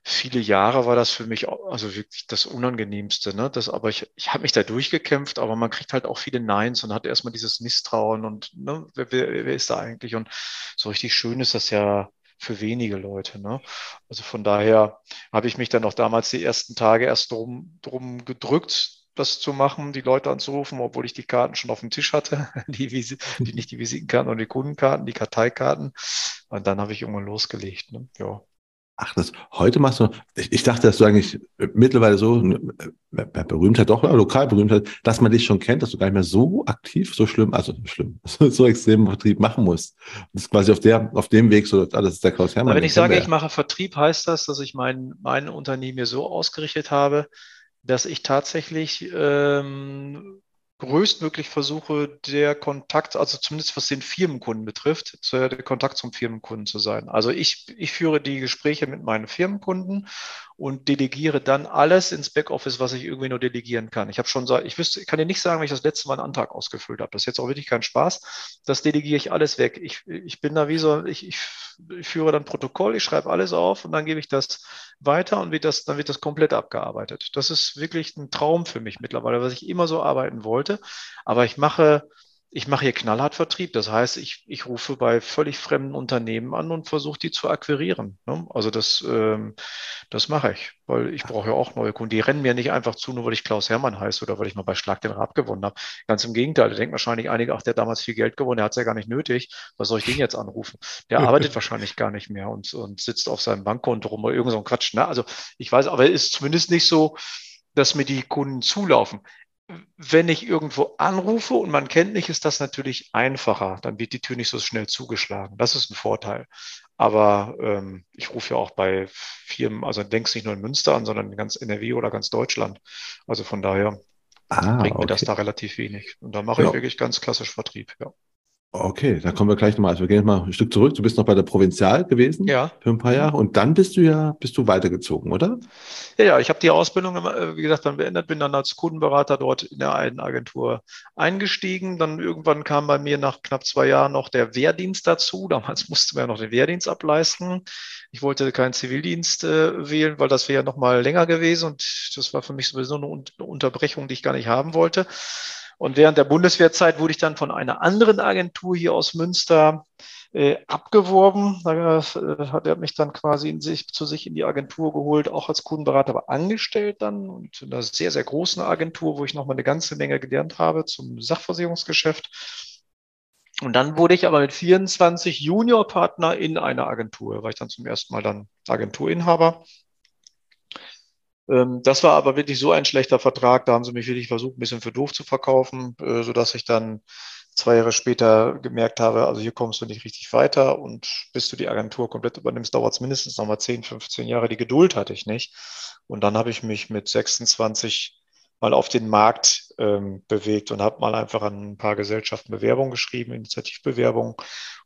viele Jahre war das für mich also wirklich das Unangenehmste. Ne? Das, aber ich, ich habe mich da durchgekämpft, aber man kriegt halt auch viele Neins und hat erstmal dieses Misstrauen und ne, wer, wer, wer ist da eigentlich? Und so richtig schön ist das ja für wenige Leute. Ne? Also von daher habe ich mich dann auch damals die ersten Tage erst drum, drum gedrückt, das zu machen, die Leute anzurufen, obwohl ich die Karten schon auf dem Tisch hatte, die, die nicht die Visitenkarten und die Kundenkarten, die Karteikarten. Und dann habe ich irgendwann losgelegt. Ne? Ja. Ach, das heute machst du. Ich, ich dachte, dass du eigentlich mittlerweile so äh, Berühmtheit doch lokal Berühmtheit, dass man dich schon kennt, dass du gar nicht mehr so aktiv, so schlimm, also schlimm, so, so extrem Vertrieb machen musst. Das ist quasi auf der, auf dem Weg so, alles ist der Klaus Hermann. Wenn ich sage, ich mache Vertrieb, heißt das, dass ich mein, mein Unternehmen mir so ausgerichtet habe, dass ich tatsächlich ähm, größtmöglich versuche, der Kontakt, also zumindest was den Firmenkunden betrifft, der Kontakt zum Firmenkunden zu sein. Also ich, ich führe die Gespräche mit meinen Firmenkunden und delegiere dann alles ins Backoffice, was ich irgendwie nur delegieren kann. Ich habe schon, ich wüsste, ich kann dir nicht sagen, wenn ich das letzte Mal einen Antrag ausgefüllt habe. Das ist jetzt auch wirklich kein Spaß. Das delegiere ich alles weg. Ich, ich bin da wie so, ich, ich, ich führe dann Protokoll, ich schreibe alles auf und dann gebe ich das weiter und wird das, dann wird das komplett abgearbeitet. Das ist wirklich ein Traum für mich mittlerweile, was ich immer so arbeiten wollte. Aber ich mache, ich mache hier knallhart Vertrieb. Das heißt, ich, ich rufe bei völlig fremden Unternehmen an und versuche die zu akquirieren. Ne? Also das, ähm, das mache ich, weil ich brauche ja auch neue Kunden. Die rennen mir nicht einfach zu, nur weil ich Klaus Hermann heiße oder weil ich mal bei Schlag den Rab gewonnen habe. Ganz im Gegenteil, da denken wahrscheinlich einige, ach, der hat damals viel Geld gewonnen, der hat es ja gar nicht nötig. Was soll ich den jetzt anrufen? Der arbeitet wahrscheinlich gar nicht mehr und, und sitzt auf seinem Bankkonto rum oder irgend so ein Quatsch. Ne? Also ich weiß, aber es ist zumindest nicht so, dass mir die Kunden zulaufen wenn ich irgendwo anrufe und man kennt mich, ist das natürlich einfacher. Dann wird die Tür nicht so schnell zugeschlagen. Das ist ein Vorteil. Aber ähm, ich rufe ja auch bei Firmen, also denkst nicht nur in Münster an, sondern in ganz NRW oder ganz Deutschland. Also von daher ah, bringt okay. mir das da relativ wenig. Und da mache ja. ich wirklich ganz klassisch Vertrieb, ja. Okay, da kommen wir gleich nochmal. Also wir gehen jetzt mal ein Stück zurück. Du bist noch bei der Provinzial gewesen ja. für ein paar Jahre und dann bist du ja, bist du weitergezogen, oder? Ja, ja, ich habe die Ausbildung, äh, wie gesagt, dann beendet, bin dann als Kundenberater dort in der einen Agentur eingestiegen. Dann irgendwann kam bei mir nach knapp zwei Jahren noch der Wehrdienst dazu. Damals musste man ja noch den Wehrdienst ableisten. Ich wollte keinen Zivildienst äh, wählen, weil das wäre ja noch mal länger gewesen und das war für mich sowieso eine Unterbrechung, die ich gar nicht haben wollte. Und während der Bundeswehrzeit wurde ich dann von einer anderen Agentur hier aus Münster äh, abgeworben. Da äh, hat er mich dann quasi sich, zu sich in die Agentur geholt, auch als Kundenberater, aber angestellt dann und in einer sehr, sehr großen Agentur, wo ich nochmal eine ganze Menge gelernt habe zum Sachversicherungsgeschäft. Und dann wurde ich aber mit 24 Juniorpartner in einer Agentur, war ich dann zum ersten Mal dann Agenturinhaber das war aber wirklich so ein schlechter Vertrag. Da haben sie mich wirklich versucht, ein bisschen für doof zu verkaufen, äh, sodass ich dann zwei Jahre später gemerkt habe, also hier kommst du nicht richtig weiter und bis du die Agentur komplett übernimmst, dauert es mindestens nochmal 10, 15 Jahre. Die Geduld hatte ich nicht. Und dann habe ich mich mit 26 mal auf den Markt ähm, bewegt und habe mal einfach an ein paar Gesellschaften Bewerbungen geschrieben, Initiativbewerbungen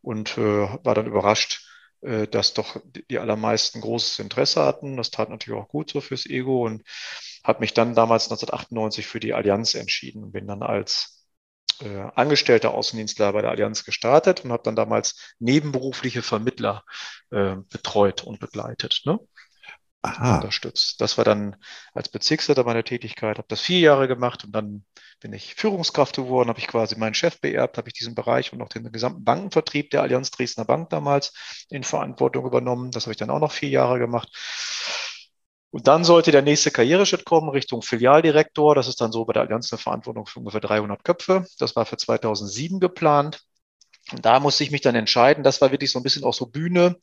und äh, war dann überrascht, äh, dass doch die allermeisten großes Interesse hatten. Das tat natürlich auch gut so fürs Ego und habe mich dann damals 1998 für die Allianz entschieden und bin dann als äh, angestellter Außendienstler bei der Allianz gestartet und habe dann damals nebenberufliche Vermittler äh, betreut und begleitet. Ne? Aha. unterstützt. Das war dann als Bezirksleiter meine Tätigkeit, habe das vier Jahre gemacht und dann bin ich Führungskraft geworden, habe ich quasi meinen Chef beerbt, habe ich diesen Bereich und auch den gesamten Bankenvertrieb der Allianz Dresdner Bank damals in Verantwortung übernommen. Das habe ich dann auch noch vier Jahre gemacht. Und dann sollte der nächste Karriereschritt kommen Richtung Filialdirektor. Das ist dann so bei der Allianz eine Verantwortung für ungefähr 300 Köpfe. Das war für 2007 geplant. Und da musste ich mich dann entscheiden. Das war wirklich so ein bisschen auch so Bühne,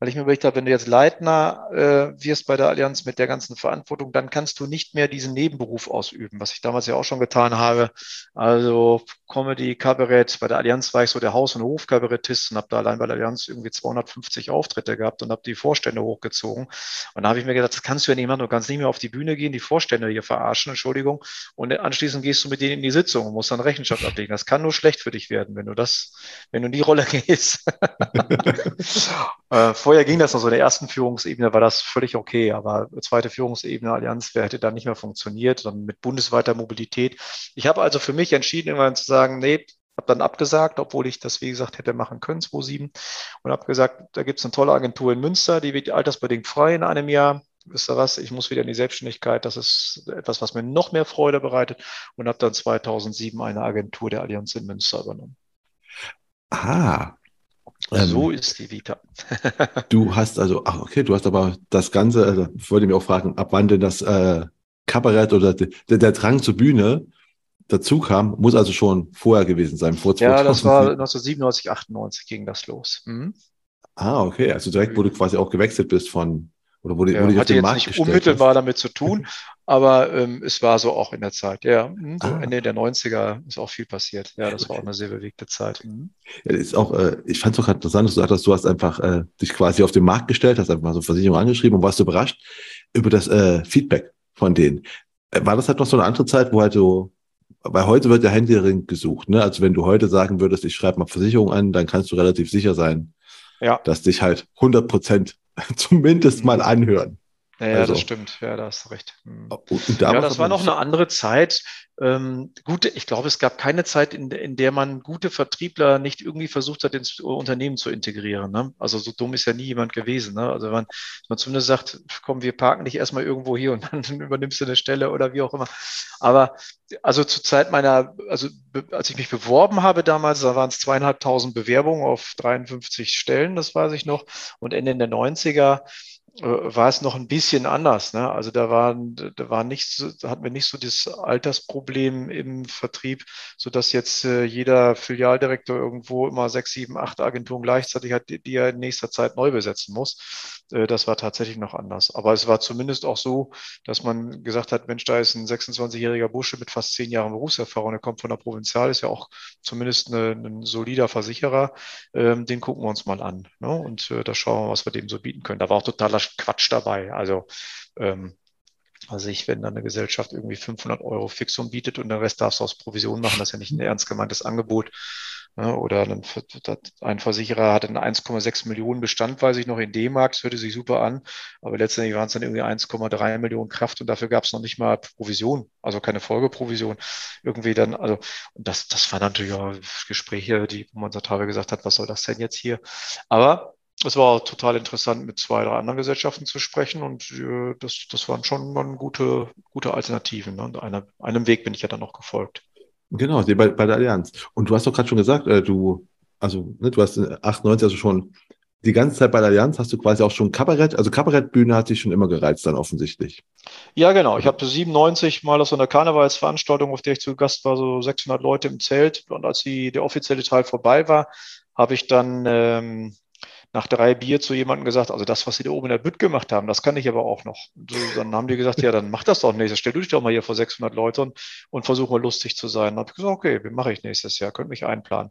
weil ich mir überlegt habe, wenn du jetzt Leitner äh, wirst bei der Allianz mit der ganzen Verantwortung, dann kannst du nicht mehr diesen Nebenberuf ausüben, was ich damals ja auch schon getan habe. Also Comedy, Kabarett. Bei der Allianz war ich so der Haus- und Hofkabarettist und habe da allein bei der Allianz irgendwie 250 Auftritte gehabt und habe die Vorstände hochgezogen. Und da habe ich mir gedacht, das kannst du ja nicht machen. Du kannst nicht mehr auf die Bühne gehen, die Vorstände hier verarschen, Entschuldigung. Und anschließend gehst du mit denen in die Sitzung und musst dann Rechenschaft ablegen. Das kann nur schlecht für dich werden, wenn du das, wenn du in die Rolle gehst. äh, vorher ging das noch so. In der ersten Führungsebene war das völlig okay, aber zweite Führungsebene Allianz wer hätte da nicht mehr funktioniert, dann mit bundesweiter Mobilität. Ich habe also für mich entschieden, irgendwann zu sagen, nee, habe dann abgesagt, obwohl ich das, wie gesagt, hätte machen können, 2007. Und habe gesagt, da gibt es eine tolle Agentur in Münster, die wird altersbedingt frei in einem Jahr. Wisst ihr was? Ich muss wieder in die Selbstständigkeit. Das ist etwas, was mir noch mehr Freude bereitet. Und habe dann 2007 eine Agentur der Allianz in Münster übernommen. Ah. So ähm, ist die Vita. du hast also, ach okay, du hast aber das Ganze, also ich wollte mich auch fragen, ab wann denn das äh, Kabarett oder der, der Drang zur Bühne dazu kam, muss also schon vorher gewesen sein, vor 2007. Ja, das war 1997, 98 ging das los. Mhm. Ah, okay. Also direkt, wo du quasi auch gewechselt bist von, oder wo, ja, wo du hatte jetzt Markt nicht unmittelbar hast. damit zu tun, aber ähm, es war so auch in der Zeit. Ja, mhm, so ah. Ende der 90er ist auch viel passiert. Ja, das okay. war auch eine sehr bewegte Zeit. Mhm. Ja, ist auch, äh, ich fand es auch interessant, dass du sagst, du hast einfach äh, dich quasi auf den Markt gestellt, hast einfach mal so Versicherung angeschrieben und warst überrascht über das äh, Feedback von denen. Äh, war das halt noch so eine andere Zeit, wo halt so weil heute wird ja händeringend gesucht. Ne? Also wenn du heute sagen würdest, ich schreibe mal Versicherung an, dann kannst du relativ sicher sein, ja. dass dich halt 100 Prozent zumindest mal anhören. Ja, also, das stimmt. Ja, da hast du recht. Hm. ja, das war noch eine andere Zeit. Ähm, gute, ich glaube, es gab keine Zeit, in, in der man gute Vertriebler nicht irgendwie versucht hat, ins Unternehmen zu integrieren. Ne? Also so dumm ist ja nie jemand gewesen. Ne? Also wenn man, man zumindest sagt, komm, wir parken dich erstmal irgendwo hier und dann übernimmst du eine Stelle oder wie auch immer. Aber also zur Zeit meiner, also als ich mich beworben habe damals, da waren es zweieinhalbtausend Bewerbungen auf 53 Stellen, das weiß ich noch. Und Ende der 90er äh, war es noch ein bisschen anders. Ne? Also da waren, da war nicht da hatten wir nicht so das Altersproblem im Vertrieb, so dass jetzt äh, jeder Filialdirektor irgendwo immer sechs, sieben, acht Agenturen gleichzeitig hat, die, die er in nächster Zeit neu besetzen muss. Äh, das war tatsächlich noch anders. Aber es war zumindest auch so, dass man gesagt hat, Mensch, da ist ein 26-jähriger Bursche mit fast zehn Jahren Berufserfahrung, der kommt von der Provinzial, ist ja auch zumindest eine, ein solider Versicherer, ähm, den gucken wir uns mal an. Ne? Und äh, da schauen wir, was wir dem so bieten können. Da war auch totaler Quatsch dabei. Also ähm, also ich, wenn dann eine Gesellschaft irgendwie 500 Euro Fixum bietet und den Rest darfst du aus Provision machen, das ist ja nicht ein ernst gemeintes Angebot. Oder ein Versicherer hatte einen 1,6 Millionen Bestand, weiß ich noch, in D-Mark, das hörte sich super an. Aber letztendlich waren es dann irgendwie 1,3 Millionen Kraft und dafür gab es noch nicht mal Provision, also keine Folgeprovision. Irgendwie dann, also, das, das waren natürlich auch Gespräche, die, wo man so teilweise gesagt hat, was soll das denn jetzt hier? Aber es war total interessant, mit zwei, drei anderen Gesellschaften zu sprechen und äh, das, das waren schon dann gute, gute Alternativen. Ne? Und einer, einem Weg bin ich ja dann noch gefolgt. Genau, bei, bei der Allianz. Und du hast doch gerade schon gesagt, äh, du, also ne, du hast 98 also schon die ganze Zeit bei der Allianz hast du quasi auch schon Kabarett, also Kabarettbühne hat dich schon immer gereizt dann offensichtlich. Ja, genau. Ich habe 97 mal aus so einer Karnevalsveranstaltung, auf der ich zu Gast war, so 600 Leute im Zelt. Und als die, der offizielle Teil vorbei war, habe ich dann ähm, nach drei Bier zu jemandem gesagt, also das, was sie da oben in der Bütt gemacht haben, das kann ich aber auch noch. So, dann haben die gesagt, ja, dann mach das doch nächstes. Stell du dich doch mal hier vor 600 Leuten und versuch mal lustig zu sein. Dann habe ich gesagt, okay, wie mache ich nächstes Jahr? Könnt mich einplanen.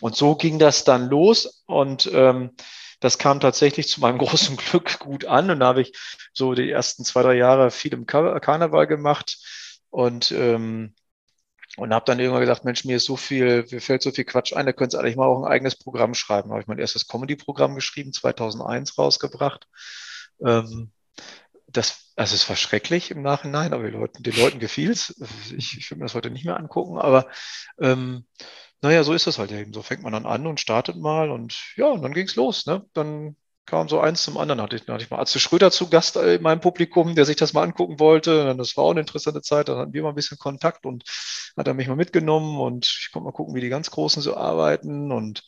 Und so ging das dann los und ähm, das kam tatsächlich zu meinem großen Glück gut an. Und da habe ich so die ersten zwei, drei Jahre viel im Karneval gemacht und ähm, und habe dann irgendwann gesagt, Mensch, mir ist so viel, mir fällt so viel Quatsch ein, da könntest du eigentlich mal auch ein eigenes Programm schreiben. Da habe ich mein erstes Comedy-Programm geschrieben, 2001 rausgebracht. Ähm, das, also es war schrecklich im Nachhinein, aber den Leuten, den Leuten gefiel es. Ich, ich würde mir das heute nicht mehr angucken, aber ähm, naja, so ist es halt eben. So fängt man dann an und startet mal und ja, und dann ging's los. Ne? Dann kam so eins zum anderen. Hatte ich, hatte ich mal Atze Schröder zu Gast in meinem Publikum, der sich das mal angucken wollte. Das war auch eine interessante Zeit. Dann hatten wir mal ein bisschen Kontakt und hat er mich mal mitgenommen und ich konnte mal gucken, wie die ganz Großen so arbeiten und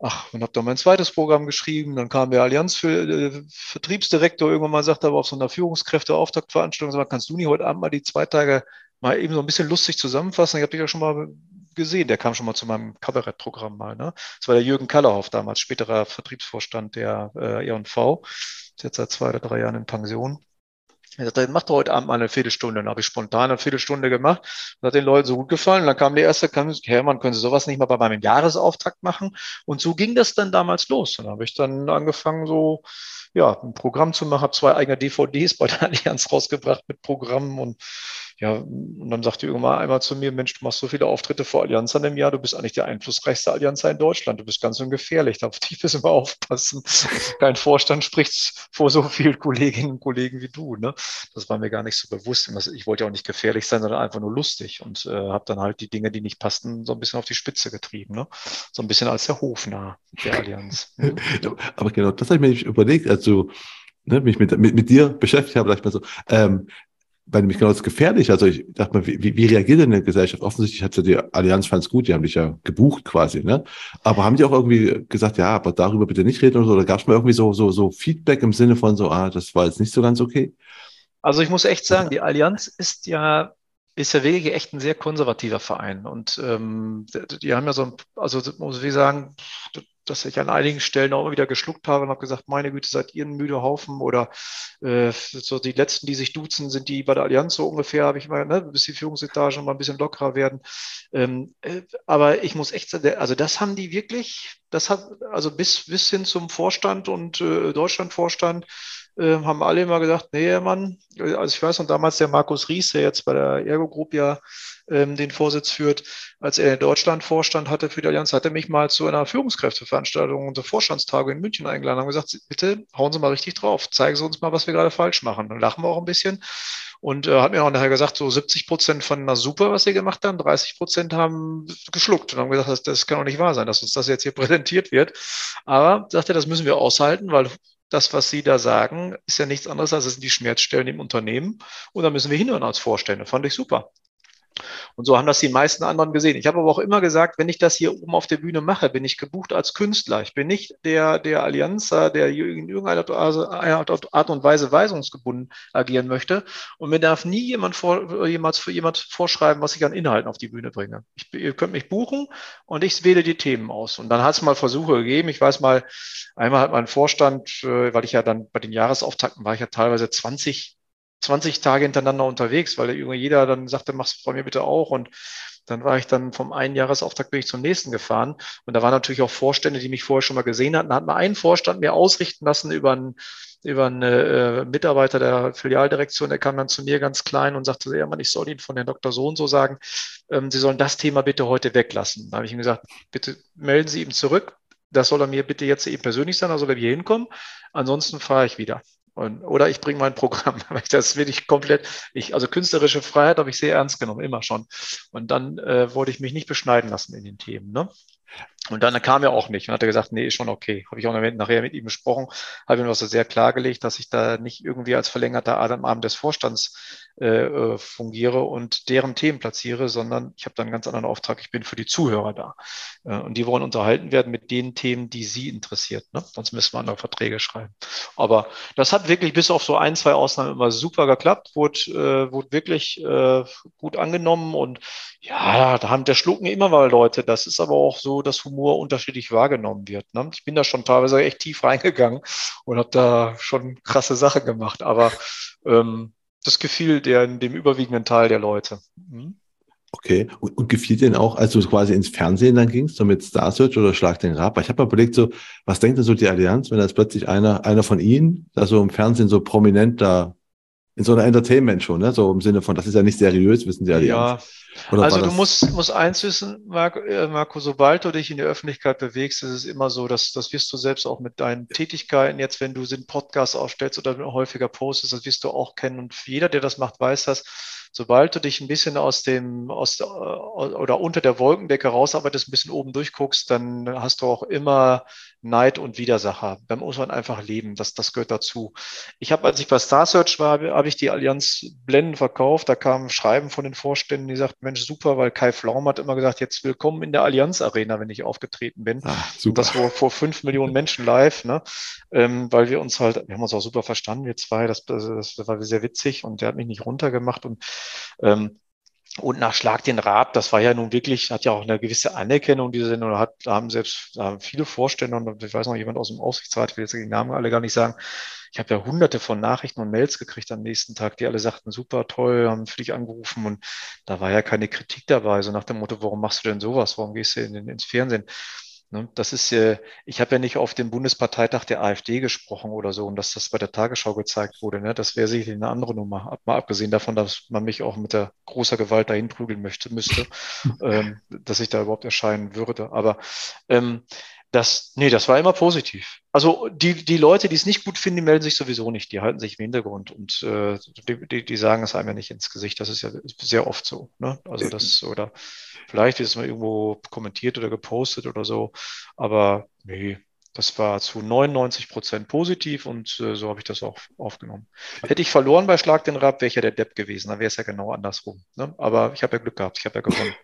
ach, und habe dann mein zweites Programm geschrieben. Dann kam der Allianz für äh, Vertriebsdirektor irgendwann mal, sagte aber auf so einer Führungskräfteauftaktveranstaltung, sag, kannst du nicht heute Abend mal die zwei Tage mal eben so ein bisschen lustig zusammenfassen? Ich habe dich ja schon mal gesehen, der kam schon mal zu meinem Kabarettprogramm mal. Ne? Das war der Jürgen Kallerhoff damals, späterer Vertriebsvorstand der äh, E&V, ist jetzt seit zwei oder drei Jahren in Pension. Er sagte, mach doch heute Abend mal eine Viertelstunde. Dann habe ich spontan eine Viertelstunde gemacht. Das hat den Leuten so gut gefallen. Dann kam der erste, Hermann, können Sie sowas nicht mal bei meinem Jahresauftakt machen? Und so ging das dann damals los. Dann habe ich dann angefangen, so ja, ein Programm zu machen, habe zwei eigene DVDs bei der Allianz rausgebracht mit Programmen und ja, und dann sagte irgendwann einmal zu mir, Mensch, du machst so viele Auftritte vor Allianzern im Jahr, du bist eigentlich der einflussreichste Allianzer in Deutschland, du bist ganz schön gefährlich, auf dich müssen wir aufpassen. Kein Vorstand spricht vor so vielen Kolleginnen und Kollegen wie du. Ne? Das war mir gar nicht so bewusst. Ich wollte ja auch nicht gefährlich sein, sondern einfach nur lustig und äh, habe dann halt die Dinge, die nicht passten, so ein bisschen auf die Spitze getrieben. Ne? So ein bisschen als der Hofnarr der Allianz. Aber genau, das habe ich mir überlegt, also ne, mich mit, mit, mit dir beschäftigt habe, dachte ich mir so, ähm, weil nämlich genau das gefährlich. Also ich dachte mal, wie, wie reagiert denn eine Gesellschaft? Offensichtlich hat ja die Allianz fand's gut, die haben dich ja gebucht quasi, ne? Aber haben die auch irgendwie gesagt, ja, aber darüber bitte nicht reden oder so? Oder gab es mal irgendwie so, so, so Feedback im Sinne von so, ah, das war jetzt nicht so ganz okay? Also ich muss echt sagen, die Allianz ist ja ist ja wirklich echt ein sehr konservativer Verein. Und ähm, die haben ja so ein, also muss ich sagen, dass ich an einigen Stellen auch immer wieder geschluckt habe und habe gesagt, meine Güte, seid ihr ein müde Haufen oder äh, so die letzten, die sich duzen, sind die bei der Allianz so ungefähr, habe ich mal, ne, bis die Führungsetagen mal ein bisschen lockerer werden. Ähm, äh, aber ich muss echt sagen, also das haben die wirklich, das hat, also bis, bis hin zum Vorstand und äh, Deutschlandvorstand, äh, haben alle immer gesagt, nee, Mann, also ich weiß noch damals der Markus Ries, der jetzt bei der Ergo Group ja ähm, den Vorsitz führt, als er in Deutschland Vorstand hatte für die Allianz, hat er mich mal zu einer Führungskräfteveranstaltung unserer Vorstandstage in München eingeladen und gesagt, bitte hauen Sie mal richtig drauf, zeigen Sie uns mal, was wir gerade falsch machen. Dann lachen wir auch ein bisschen. Und äh, hat mir auch nachher gesagt, so 70 Prozent fanden das super, was sie gemacht haben, 30 Prozent haben geschluckt und haben gesagt, das, das kann doch nicht wahr sein, dass uns das jetzt hier präsentiert wird. Aber sagt er, das müssen wir aushalten, weil das, was Sie da sagen, ist ja nichts anderes als es sind die Schmerzstellen im Unternehmen. Und da müssen wir hinhören als Vorstände. Fand ich super. Und so haben das die meisten anderen gesehen. Ich habe aber auch immer gesagt, wenn ich das hier oben auf der Bühne mache, bin ich gebucht als Künstler. Ich bin nicht der, der Allianzer, der in irgendeiner Art und Weise weisungsgebunden agieren möchte. Und mir darf nie jemand, vor, jemals für jemand vorschreiben, was ich an Inhalten auf die Bühne bringe. Ich, ihr könnt mich buchen und ich wähle die Themen aus. Und dann hat es mal Versuche gegeben. Ich weiß mal, einmal hat mein Vorstand, äh, weil ich ja dann bei den Jahresauftakten war ich ja teilweise 20 20 Tage hintereinander unterwegs, weil jeder dann sagte, mach's bei mir bitte auch. Und dann war ich dann vom einen Jahresauftakt bin ich zum nächsten gefahren. Und da waren natürlich auch Vorstände, die mich vorher schon mal gesehen hatten. Da hat mal ein Vorstand mir ausrichten lassen über einen, über einen äh, Mitarbeiter der Filialdirektion, der kam dann zu mir ganz klein und sagte, ja Mann, ich soll Ihnen von Herrn Dr. So und so sagen, ähm, Sie sollen das Thema bitte heute weglassen. Da habe ich ihm gesagt, bitte melden Sie ihm zurück. Das soll er mir bitte jetzt eben persönlich sein, da soll er hier hinkommen. Ansonsten fahre ich wieder. Und, oder ich bringe mein Programm. Das will ich komplett, ich, also künstlerische Freiheit habe ich sehr ernst genommen, immer schon. Und dann äh, wollte ich mich nicht beschneiden lassen in den Themen. Ne? Und dann kam er auch nicht und hat er gesagt, nee, ist schon okay. Habe ich auch nachher mit ihm besprochen, habe ihm auch so sehr klargelegt, dass ich da nicht irgendwie als verlängerter Ademarm des Vorstands äh, äh, fungiere und deren Themen platziere, sondern ich habe da einen ganz anderen Auftrag. Ich bin für die Zuhörer da. Äh, und die wollen unterhalten werden mit den Themen, die sie interessiert. Ne? Sonst müssen wir andere Verträge schreiben. Aber das hat wirklich bis auf so ein, zwei Ausnahmen immer super geklappt, wurde, äh, wurde wirklich äh, gut angenommen und ja, da haben der Schlucken immer mal Leute. Das ist aber auch so, dass Humor unterschiedlich wahrgenommen wird. Ne? Ich bin da schon teilweise echt tief reingegangen und habe da schon krasse Sachen gemacht. Aber ähm, das gefiel der, dem überwiegenden Teil der Leute. Mhm. Okay, und, und gefiel denn auch, als du quasi ins Fernsehen dann gingst, so mit Star Search oder Schlag den Rab? Ich habe mal überlegt, so, was denkt denn so die Allianz, wenn jetzt plötzlich einer, einer von ihnen da so im Fernsehen so prominent da in so einer Entertainment schon, ne? So im Sinne von, das ist ja nicht seriös, wissen Sie. Ja, oder also du musst, musst eins wissen, Marco, äh, Marco, sobald du dich in die Öffentlichkeit bewegst, ist es immer so, dass das wirst du selbst auch mit deinen Tätigkeiten, jetzt wenn du den Podcast aufstellst oder häufiger postest, das wirst du auch kennen. Und jeder, der das macht, weiß das sobald du dich ein bisschen aus dem, aus oder unter der Wolkendecke rausarbeitest, ein bisschen oben durchguckst, dann hast du auch immer Neid und Widersacher. Da muss man einfach leben. Das, das gehört dazu. Ich habe, als ich bei Star Search war, habe ich die Allianz Blenden verkauft. Da kam Schreiben von den Vorständen, die sagten, Mensch, super, weil Kai Flaum hat immer gesagt, jetzt willkommen in der Allianz Arena, wenn ich aufgetreten bin. Ah, super. Und das vor, vor fünf Millionen Menschen live, ne? Ähm, weil wir uns halt, wir haben uns auch super verstanden, wir zwei, das, das, das war sehr witzig und der hat mich nicht runtergemacht und ähm, und nach Schlag den Rab, das war ja nun wirklich, hat ja auch eine gewisse Anerkennung, diese Sendung, hat, haben selbst haben viele Vorstände und ich weiß noch jemand aus dem Aufsichtsrat, ich will jetzt die Namen alle gar nicht sagen. Ich habe ja hunderte von Nachrichten und Mails gekriegt am nächsten Tag, die alle sagten, super, toll, haben für dich angerufen und da war ja keine Kritik dabei, so nach dem Motto, warum machst du denn sowas, warum gehst du in, ins Fernsehen? Ne, das ist, äh, ich habe ja nicht auf dem Bundesparteitag der AfD gesprochen oder so und dass das bei der Tagesschau gezeigt wurde. Ne? Das wäre sicherlich eine andere Nummer, mal abgesehen davon, dass man mich auch mit der großer Gewalt dahin prügeln möchte, müsste, ähm, dass ich da überhaupt erscheinen würde. Aber ähm, das, nee, das war immer positiv. Also die, die Leute, die es nicht gut finden, die melden sich sowieso nicht. Die halten sich im Hintergrund und äh, die, die sagen es einem ja nicht ins Gesicht. Das ist ja sehr oft so. Ne? Also das, oder vielleicht ist es mal irgendwo kommentiert oder gepostet oder so. Aber nee, das war zu 99 Prozent positiv und äh, so habe ich das auch aufgenommen. Hätte ich verloren bei Schlag den Rab, wäre ich ja der Depp gewesen. Dann wäre es ja genau andersrum. Ne? Aber ich habe ja Glück gehabt. Ich habe ja gewonnen.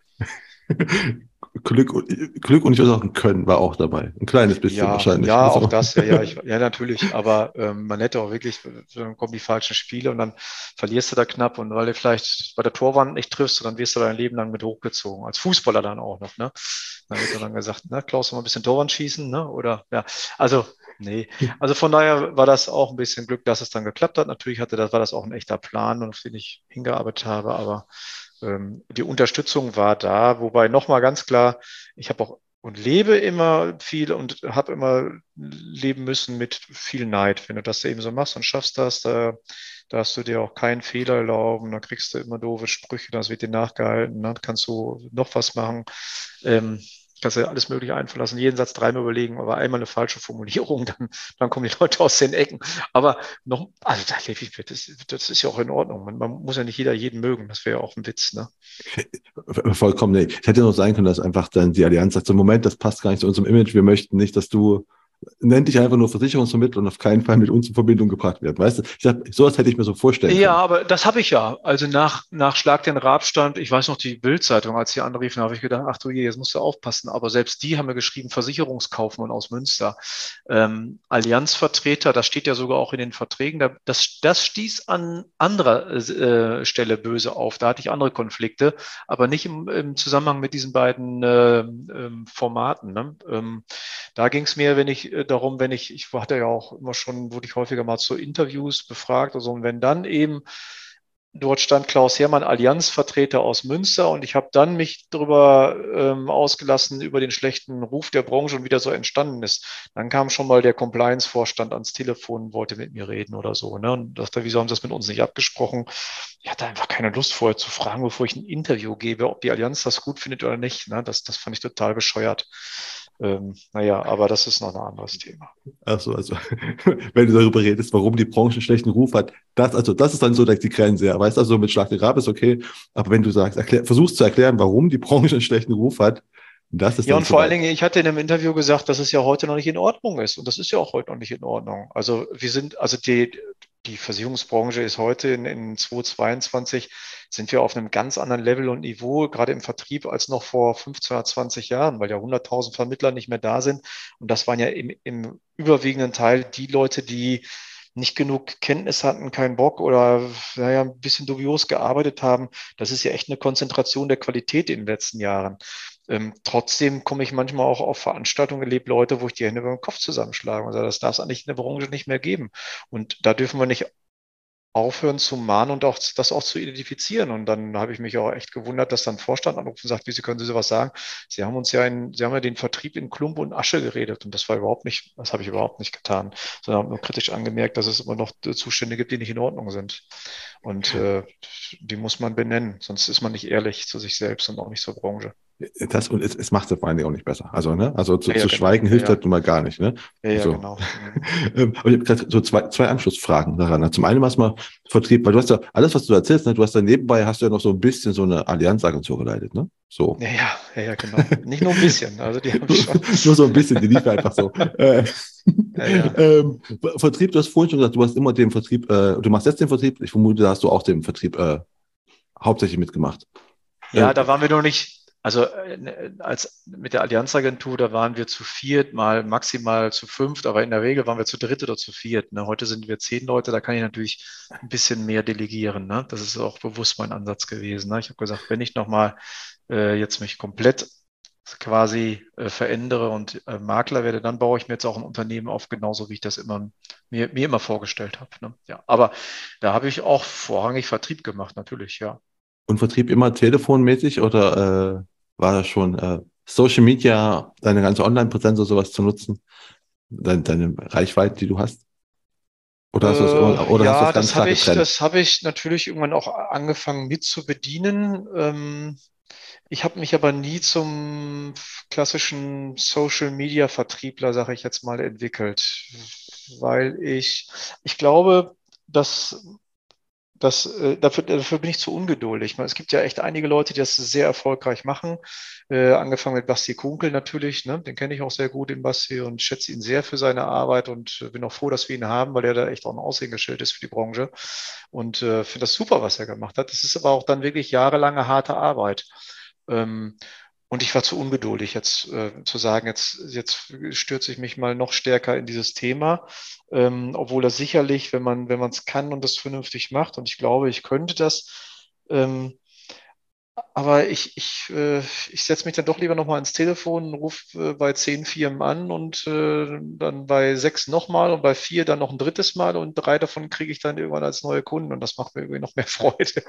Glück, Glück und ich auch ein Können war auch dabei. Ein kleines bisschen ja, wahrscheinlich. Ja, also. auch das, ja, ja, ich, ja, natürlich. Aber ähm, man hätte auch wirklich, dann kommen die falschen Spiele und dann verlierst du da knapp und weil du vielleicht bei der Torwand nicht triffst, dann wirst du dein Leben lang mit hochgezogen. Als Fußballer dann auch noch, ne? Dann wird dann gesagt, ne, Klaus, mal ein bisschen Torwand schießen, ne? Oder ja, also Nee, also von daher war das auch ein bisschen Glück, dass es dann geklappt hat. Natürlich hatte das, war das auch ein echter Plan, auf den ich hingearbeitet habe, aber ähm, die Unterstützung war da, wobei nochmal ganz klar, ich habe auch und lebe immer viel und habe immer leben müssen mit viel Neid. Wenn du das eben so machst und schaffst das, da darfst du dir auch keinen Fehler erlauben, dann kriegst du immer doofe Sprüche, das wird dir nachgehalten, dann kannst du noch was machen. Ähm, kannst du alles Mögliche einverlassen, jeden Satz dreimal überlegen, aber einmal eine falsche Formulierung, dann, dann kommen die Leute aus den Ecken. Aber noch, also das, das ist ja auch in Ordnung. Man, man muss ja nicht jeder jeden mögen, das wäre ja auch ein Witz, ne? Vollkommen, nee. Es hätte noch sein können, dass einfach dann die Allianz sagt, so Moment, das passt gar nicht zu unserem Image, wir möchten nicht, dass du nennt dich einfach nur Versicherungsvermittler und auf keinen Fall mit uns in Verbindung gebracht werden. Weißt du, ich sag, sowas hätte ich mir so vorstellen Ja, aber das habe ich ja. Also nach, nach Schlag den Rabstand, ich weiß noch, die Bildzeitung, als sie anriefen, habe ich gedacht, ach du je, jetzt musst du aufpassen. Aber selbst die haben mir geschrieben, Versicherungskaufmann aus Münster. Ähm, Allianzvertreter, das steht ja sogar auch in den Verträgen, das, das stieß an anderer äh, Stelle böse auf. Da hatte ich andere Konflikte, aber nicht im, im Zusammenhang mit diesen beiden äh, äh, Formaten. Ne? Ähm, da ging es mir, wenn ich darum, wenn ich, ich hatte ja auch immer schon, wurde ich häufiger mal zu Interviews befragt, also und wenn dann eben dort stand Klaus Hermann, Allianzvertreter aus Münster und ich habe dann mich darüber ähm, ausgelassen, über den schlechten Ruf der Branche und wie der so entstanden ist. Dann kam schon mal der Compliance-Vorstand ans Telefon wollte mit mir reden oder so. Ne? Und dachte, wieso haben sie das mit uns nicht abgesprochen? Ich hatte einfach keine Lust vorher zu fragen, bevor ich ein Interview gebe, ob die Allianz das gut findet oder nicht. Ne? Das, das fand ich total bescheuert. Ähm, naja, aber das ist noch ein anderes Thema. Achso, also wenn du darüber redest, warum die Branche einen schlechten Ruf hat, das, also das ist dann so die Grenze. Ja. Weißt du, also mit Schlag den Rab ist okay, aber wenn du sagst, erklär, versuchst zu erklären, warum die Branche einen schlechten Ruf hat, das ist ja, und vor allen Dingen, ich hatte in einem Interview gesagt, dass es ja heute noch nicht in Ordnung ist. Und das ist ja auch heute noch nicht in Ordnung. Also wir sind, also die, die Versicherungsbranche ist heute in, in 2022 sind wir auf einem ganz anderen Level und Niveau, gerade im Vertrieb, als noch vor 15 oder 20 Jahren, weil ja 100.000 Vermittler nicht mehr da sind. Und das waren ja im, im überwiegenden Teil die Leute, die nicht genug Kenntnis hatten, keinen Bock oder naja, ein bisschen dubios gearbeitet haben. Das ist ja echt eine Konzentration der Qualität in den letzten Jahren. Ähm, trotzdem komme ich manchmal auch auf Veranstaltungen, erlebe Leute, wo ich die Hände über den Kopf zusammenschlage und sage, das darf es eigentlich in der Branche nicht mehr geben. Und da dürfen wir nicht aufhören zu mahnen und auch das auch zu identifizieren. Und dann habe ich mich auch echt gewundert, dass dann Vorstand anruft und sagt, wie Sie können Sie sowas sagen? Sie haben uns ja in, Sie haben ja den Vertrieb in Klump und Asche geredet und das war überhaupt nicht, das habe ich überhaupt nicht getan, sondern habe nur kritisch angemerkt, dass es immer noch Zustände gibt, die nicht in Ordnung sind. Und äh, die muss man benennen, sonst ist man nicht ehrlich zu sich selbst und auch nicht zur Branche. Das und es, es macht es vor allen Dingen auch nicht besser. Also, ne? Also zu, ja, zu genau. schweigen hilft ja. halt nun mal gar nicht, ne? Ja, ja so. genau. Ähm, aber ich habe gerade so zwei, zwei Anschlussfragen daran. Ne? Zum einen was mal Vertrieb, weil du hast ja alles, was du erzählst, ne? du hast da nebenbei hast du ja noch so ein bisschen so eine Allianzagentur geleitet, ne? So. Ja, ja, ja, ja genau. Nicht nur ein bisschen. Also die haben schon. nur so ein bisschen, die lief einfach so. äh, ja, ja. Ähm, Vertrieb, du hast vorhin schon gesagt, du hast immer den Vertrieb, äh, du machst jetzt den Vertrieb. Ich vermute, da hast du auch den Vertrieb äh, hauptsächlich mitgemacht. Ja, äh, da waren wir noch nicht also äh, als mit der Allianzagentur, da waren wir zu viert, mal maximal zu fünft, aber in der Regel waren wir zu dritt oder zu viert. Ne? Heute sind wir zehn Leute, da kann ich natürlich ein bisschen mehr delegieren. Ne? Das ist auch bewusst mein Ansatz gewesen. Ne? Ich habe gesagt, wenn ich nochmal äh, jetzt mich komplett quasi äh, verändere und äh, Makler werde, dann baue ich mir jetzt auch ein Unternehmen auf, genauso wie ich das immer mir, mir immer vorgestellt habe. Ne? Ja, aber da habe ich auch vorrangig Vertrieb gemacht, natürlich, ja. Und Vertrieb immer telefonmäßig oder äh, war das schon äh, Social Media, deine ganze Online-Präsenz oder sowas zu nutzen? Deine, deine Reichweite, die du hast? Oder hast du das, äh, oder ja, hast das ganz das habe ich, das habe ich natürlich irgendwann auch angefangen mit zu bedienen. Ähm, ich habe mich aber nie zum klassischen Social Media Vertriebler, sage ich jetzt mal, entwickelt, weil ich, ich glaube, dass das, äh, dafür, dafür bin ich zu ungeduldig. Es gibt ja echt einige Leute, die das sehr erfolgreich machen. Äh, angefangen mit Basti Kunkel natürlich, ne? den kenne ich auch sehr gut, den Basti, und schätze ihn sehr für seine Arbeit und bin auch froh, dass wir ihn haben, weil er da echt auch ein Aushängeschild ist für die Branche. Und äh, finde das super, was er gemacht hat. Das ist aber auch dann wirklich jahrelange harte Arbeit. Ähm, und ich war zu ungeduldig, jetzt äh, zu sagen, jetzt, jetzt stürze ich mich mal noch stärker in dieses Thema, ähm, obwohl das sicherlich, wenn man wenn man es kann und das vernünftig macht, und ich glaube, ich könnte das, ähm, aber ich, ich, äh, ich setze mich dann doch lieber nochmal ins Telefon, rufe äh, bei zehn Firmen an und äh, dann bei sechs nochmal und bei vier dann noch ein drittes Mal und drei davon kriege ich dann irgendwann als neue Kunden und das macht mir irgendwie noch mehr Freude.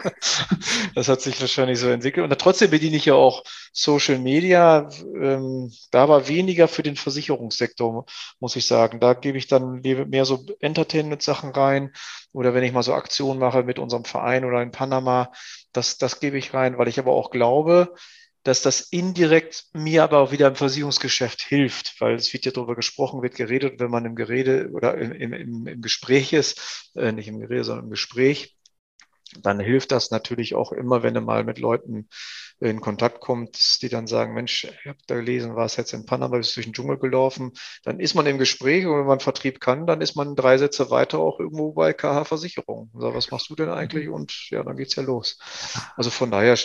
das hat sich wahrscheinlich so entwickelt. Und trotzdem bediene ich ja auch Social Media. Ähm, da war weniger für den Versicherungssektor, muss ich sagen. Da gebe ich dann mehr so Entertainment-Sachen rein oder wenn ich mal so Aktionen mache mit unserem Verein oder in Panama, das, das gebe ich rein, weil ich aber auch glaube, dass das indirekt mir aber auch wieder im Versicherungsgeschäft hilft, weil es wird ja darüber gesprochen, wird geredet, wenn man im Gerede oder im, im, im Gespräch ist, äh, nicht im Gerede, sondern im Gespräch, dann hilft das natürlich auch immer, wenn du mal mit Leuten in Kontakt kommt, die dann sagen, Mensch, ich habe da gelesen, war es jetzt in Panama, bist durch den Dschungel gelaufen. Dann ist man im Gespräch und wenn man Vertrieb kann, dann ist man drei Sätze weiter auch irgendwo bei KH Versicherung. So, was machst du denn eigentlich? Und ja, dann geht's ja los. Also von daher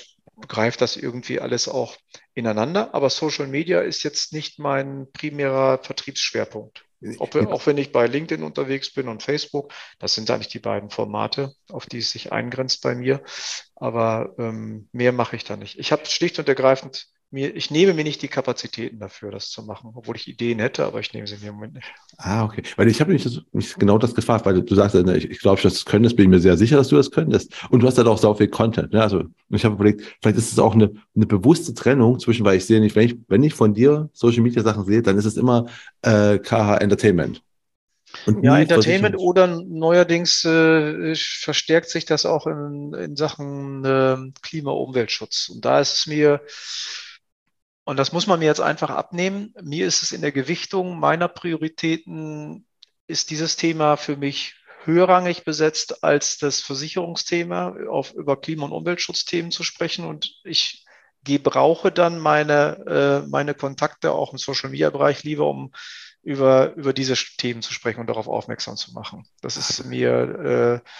greift das irgendwie alles auch ineinander. Aber Social Media ist jetzt nicht mein primärer Vertriebsschwerpunkt. Ob, auch wenn ich bei LinkedIn unterwegs bin und Facebook, das sind eigentlich die beiden Formate, auf die es sich eingrenzt bei mir. Aber ähm, mehr mache ich da nicht. Ich habe schlicht und ergreifend mir, ich nehme mir nicht die Kapazitäten dafür, das zu machen, obwohl ich Ideen hätte, aber ich nehme sie mir im Moment nicht. Ah, okay. Weil ich habe mich, mich, genau das gefragt, weil du sagst, ne, ich, ich glaube, das könntest, bin ich mir sehr sicher, dass du das könntest. Und du hast halt auch so viel Content. Ne? Also ich habe überlegt, vielleicht ist es auch eine, eine bewusste Trennung zwischen, weil ich sehe nicht, wenn ich, wenn ich von dir Social Media Sachen sehe, dann ist es immer äh, KH Entertainment. Und ja, Entertainment oder neuerdings äh, verstärkt sich das auch in, in Sachen äh, Klima-Umweltschutz. Und da ist es mir und das muss man mir jetzt einfach abnehmen. Mir ist es in der Gewichtung meiner Prioritäten, ist dieses Thema für mich höherrangig besetzt als das Versicherungsthema, auf, über Klima- und Umweltschutzthemen zu sprechen. Und ich gebrauche dann meine, äh, meine Kontakte auch im Social-Media-Bereich lieber, um über, über diese Themen zu sprechen und darauf aufmerksam zu machen. Das ist mir äh,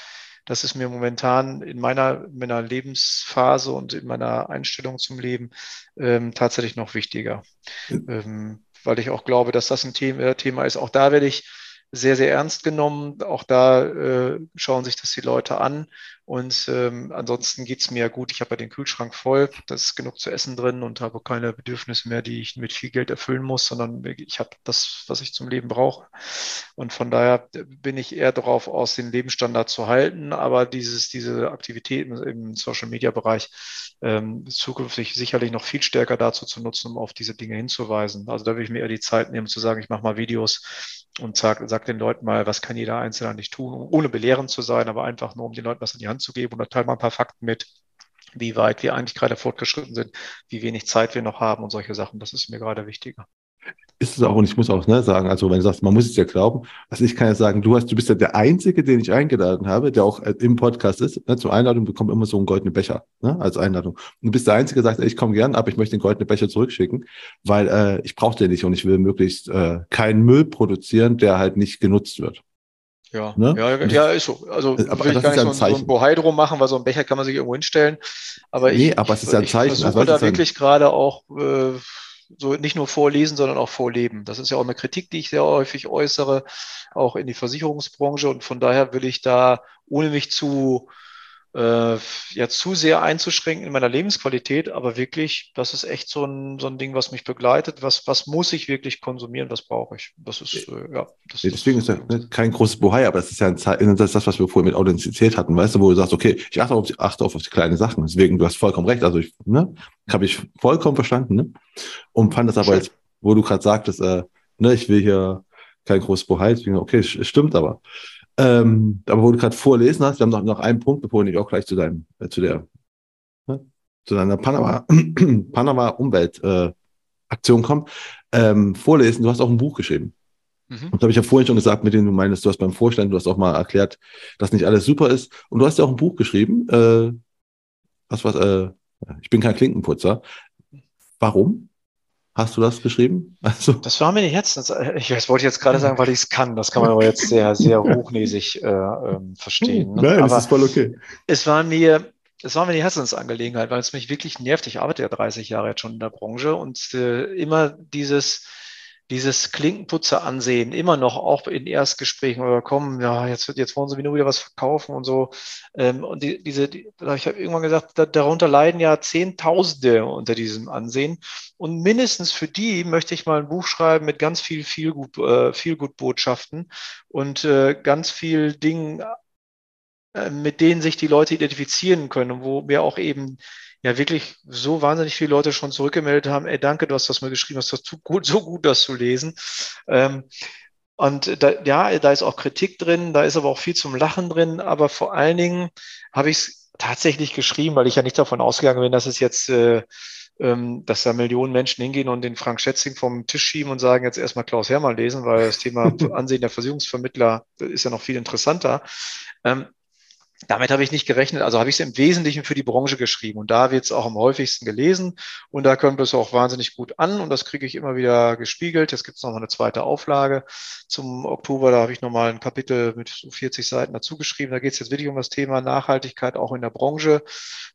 das ist mir momentan in meiner, meiner Lebensphase und in meiner Einstellung zum Leben ähm, tatsächlich noch wichtiger, ähm, weil ich auch glaube, dass das ein Thema, Thema ist. Auch da werde ich sehr, sehr ernst genommen. Auch da äh, schauen sich das die Leute an. Und ähm, ansonsten geht's mir gut. Ich habe ja den Kühlschrank voll, da ist genug zu essen drin und habe keine Bedürfnisse mehr, die ich mit viel Geld erfüllen muss, sondern ich habe das, was ich zum Leben brauche. Und von daher bin ich eher darauf aus, den Lebensstandard zu halten. Aber dieses, diese Aktivitäten im Social-Media-Bereich ähm, zukünftig sicherlich noch viel stärker dazu zu nutzen, um auf diese Dinge hinzuweisen. Also da will ich mir eher die Zeit nehmen, zu sagen, ich mache mal Videos und sag, sag den Leuten mal, was kann jeder Einzelne nicht tun, ohne belehrend zu sein, aber einfach nur, um den Leuten was in die Hand zu geben. Und da teile mal ein paar Fakten mit, wie weit wir eigentlich gerade fortgeschritten sind, wie wenig Zeit wir noch haben und solche Sachen. Das ist mir gerade wichtiger ist es auch, und ich muss auch ne, sagen, also wenn du sagst, man muss es ja glauben, also ich kann ja sagen, du hast, du bist ja der Einzige, den ich eingeladen habe, der auch äh, im Podcast ist. Ne, zur Einladung bekommt immer so einen goldenen Becher ne, als Einladung. Und du bist der Einzige, der sagt, ich komme gern, aber ich möchte den goldenen Becher zurückschicken, weil äh, ich brauche den nicht und ich will möglichst äh, keinen Müll produzieren, der halt nicht genutzt wird. Ja, ne? ja, ja, ist so. Also äh, aber will ich gar nicht so, ein, so ein Bohai drum machen, weil so ein Becher kann man sich irgendwo hinstellen. Aber nee, ich, aber es ist ja ein Zeichen. Ich versuche also, da wirklich gerade auch äh, so nicht nur vorlesen, sondern auch vorleben. Das ist ja auch eine Kritik, die ich sehr häufig äußere, auch in die Versicherungsbranche. Und von daher will ich da, ohne mich zu äh, ja zu sehr einzuschränken in meiner Lebensqualität, aber wirklich, das ist echt so ein, so ein Ding, was mich begleitet. Was, was muss ich wirklich konsumieren? Was brauche ich? Das ist, äh, ja. Das, Deswegen das, ist ja kein großes Bohai, aber das ist ja ein Zeichen, das ist das, was wir vorhin mit Authentizität hatten, weißt du, wo du sagst, okay, ich achte auf, die, achte auf, die kleinen Sachen. Deswegen, du hast vollkommen recht. Also ich, ne, habe ich vollkommen verstanden, ne? Und fand das aber jetzt, wo du gerade sagtest, äh, ne, ich will hier kein großes Bohai, deswegen, okay, stimmt aber. Ähm, aber wo du gerade vorlesen hast, wir haben noch, noch einen Punkt, bevor ich auch gleich zu deinem, äh, zu der, ne, zu deiner Panama, Panama Umwelt äh, Aktion komme. Ähm, vorlesen, du hast auch ein Buch geschrieben. Mhm. Und da habe ich ja vorhin schon gesagt, mit dem du meinst, du hast beim Vorstellen, du hast auch mal erklärt, dass nicht alles super ist. Und du hast ja auch ein Buch geschrieben. Äh, was was? Äh, ich bin kein Klinkenputzer. Warum? Hast du das geschrieben? Also. Das war mir nicht jetzt. Ich wollte jetzt gerade sagen, weil ich es kann. Das kann man aber jetzt sehr, sehr hochnäsig äh, ähm, verstehen. Ne? Nein, aber das ist voll okay. Es war mir, es war mir die Herzensangelegenheit, weil es mich wirklich nervt. Ich arbeite ja 30 Jahre jetzt schon in der Branche und äh, immer dieses, dieses Klinkenputzer ansehen, immer noch auch in Erstgesprächen oder kommen, ja, jetzt, jetzt wollen sie mir nur wieder was verkaufen und so. Ähm, und die, diese, die, ich habe irgendwann gesagt, da, darunter leiden ja Zehntausende unter diesem Ansehen. Und mindestens für die möchte ich mal ein Buch schreiben mit ganz viel, viel gut, äh, viel gut Botschaften und äh, ganz viel Dingen, äh, mit denen sich die Leute identifizieren können, wo mir auch eben ja wirklich so wahnsinnig viele Leute schon zurückgemeldet haben, ey, danke, du hast das mal geschrieben, hast das so gut, so gut, das zu lesen. Ähm, und da, ja, da ist auch Kritik drin, da ist aber auch viel zum Lachen drin, aber vor allen Dingen habe ich es tatsächlich geschrieben, weil ich ja nicht davon ausgegangen bin, dass es jetzt, äh, ähm, dass da Millionen Menschen hingehen und den Frank Schätzing vom Tisch schieben und sagen, jetzt erstmal Klaus Hermann lesen, weil das Thema Ansehen der Versicherungsvermittler ist ja noch viel interessanter. Ähm, damit habe ich nicht gerechnet. Also habe ich es im Wesentlichen für die Branche geschrieben. Und da wird es auch am häufigsten gelesen. Und da kommt es auch wahnsinnig gut an. Und das kriege ich immer wieder gespiegelt. Jetzt gibt es noch mal eine zweite Auflage zum Oktober. Da habe ich nochmal ein Kapitel mit so 40 Seiten dazu geschrieben. Da geht es jetzt wirklich um das Thema Nachhaltigkeit auch in der Branche.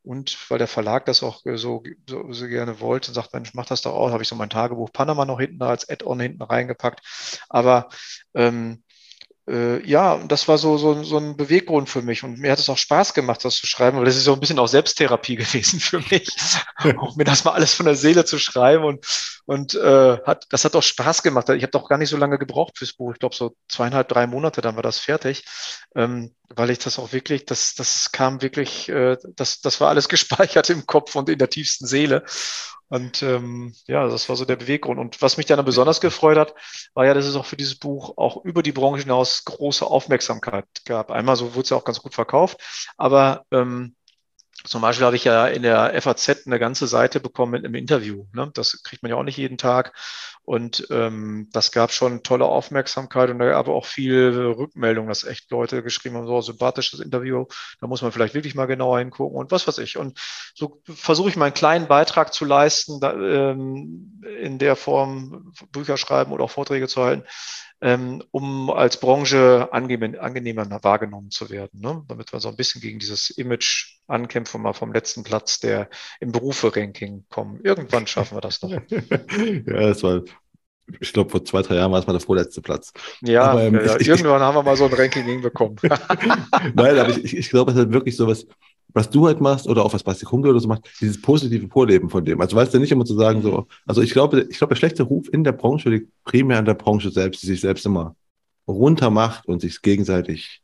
Und weil der Verlag das auch so, so, so gerne wollte, sagt, Mensch, mach das doch auch. Habe ich so mein Tagebuch Panama noch hinten als Add-on hinten reingepackt. Aber ähm, äh, ja, das war so, so, so ein Beweggrund für mich. Und mir hat es auch Spaß gemacht, das zu schreiben, weil das ist so ein bisschen auch Selbsttherapie gewesen für mich, auch mir das mal alles von der Seele zu schreiben. Und, und äh, hat, das hat auch Spaß gemacht. Ich habe doch gar nicht so lange gebraucht fürs Buch. Ich glaube, so zweieinhalb, drei Monate, dann war das fertig. Ähm, weil ich das auch wirklich, das, das kam wirklich, äh, das, das war alles gespeichert im Kopf und in der tiefsten Seele. Und ähm, ja, das war so der Beweggrund. Und was mich dann besonders gefreut hat, war ja, dass es auch für dieses Buch auch über die Branche hinaus große Aufmerksamkeit gab. Einmal so wurde es ja auch ganz gut verkauft, aber ähm, zum Beispiel habe ich ja in der FAZ eine ganze Seite bekommen mit einem Interview. Ne? Das kriegt man ja auch nicht jeden Tag. Und ähm, das gab schon tolle Aufmerksamkeit und da gab auch viel Rückmeldung, dass echt Leute geschrieben haben, so sympathisches Interview, da muss man vielleicht wirklich mal genauer hingucken und was weiß ich. Und so versuche ich meinen kleinen Beitrag zu leisten, da, ähm, in der Form Bücher schreiben oder auch Vorträge zu halten, um als Branche angenehm, angenehmer wahrgenommen zu werden, ne? damit wir so ein bisschen gegen dieses Image ankämpfen, mal vom letzten Platz der im Berufe-Ranking kommen. Irgendwann schaffen wir das noch. ja, das war ich glaube, vor zwei, drei Jahren war es mal der vorletzte Platz. Ja, aber, ähm, ja, ich, irgendwann haben wir mal so ein Ranking hinbekommen. Nein, aber ich, ich glaube, es ist wirklich so was, was du halt machst oder auch was Basti Kunkel oder so macht, dieses positive Vorleben von dem. Also weißt du nicht immer zu sagen, so, also ich glaube, ich glaube, der schlechte Ruf in der Branche liegt primär an der Branche selbst, die sich selbst immer runter macht und sich gegenseitig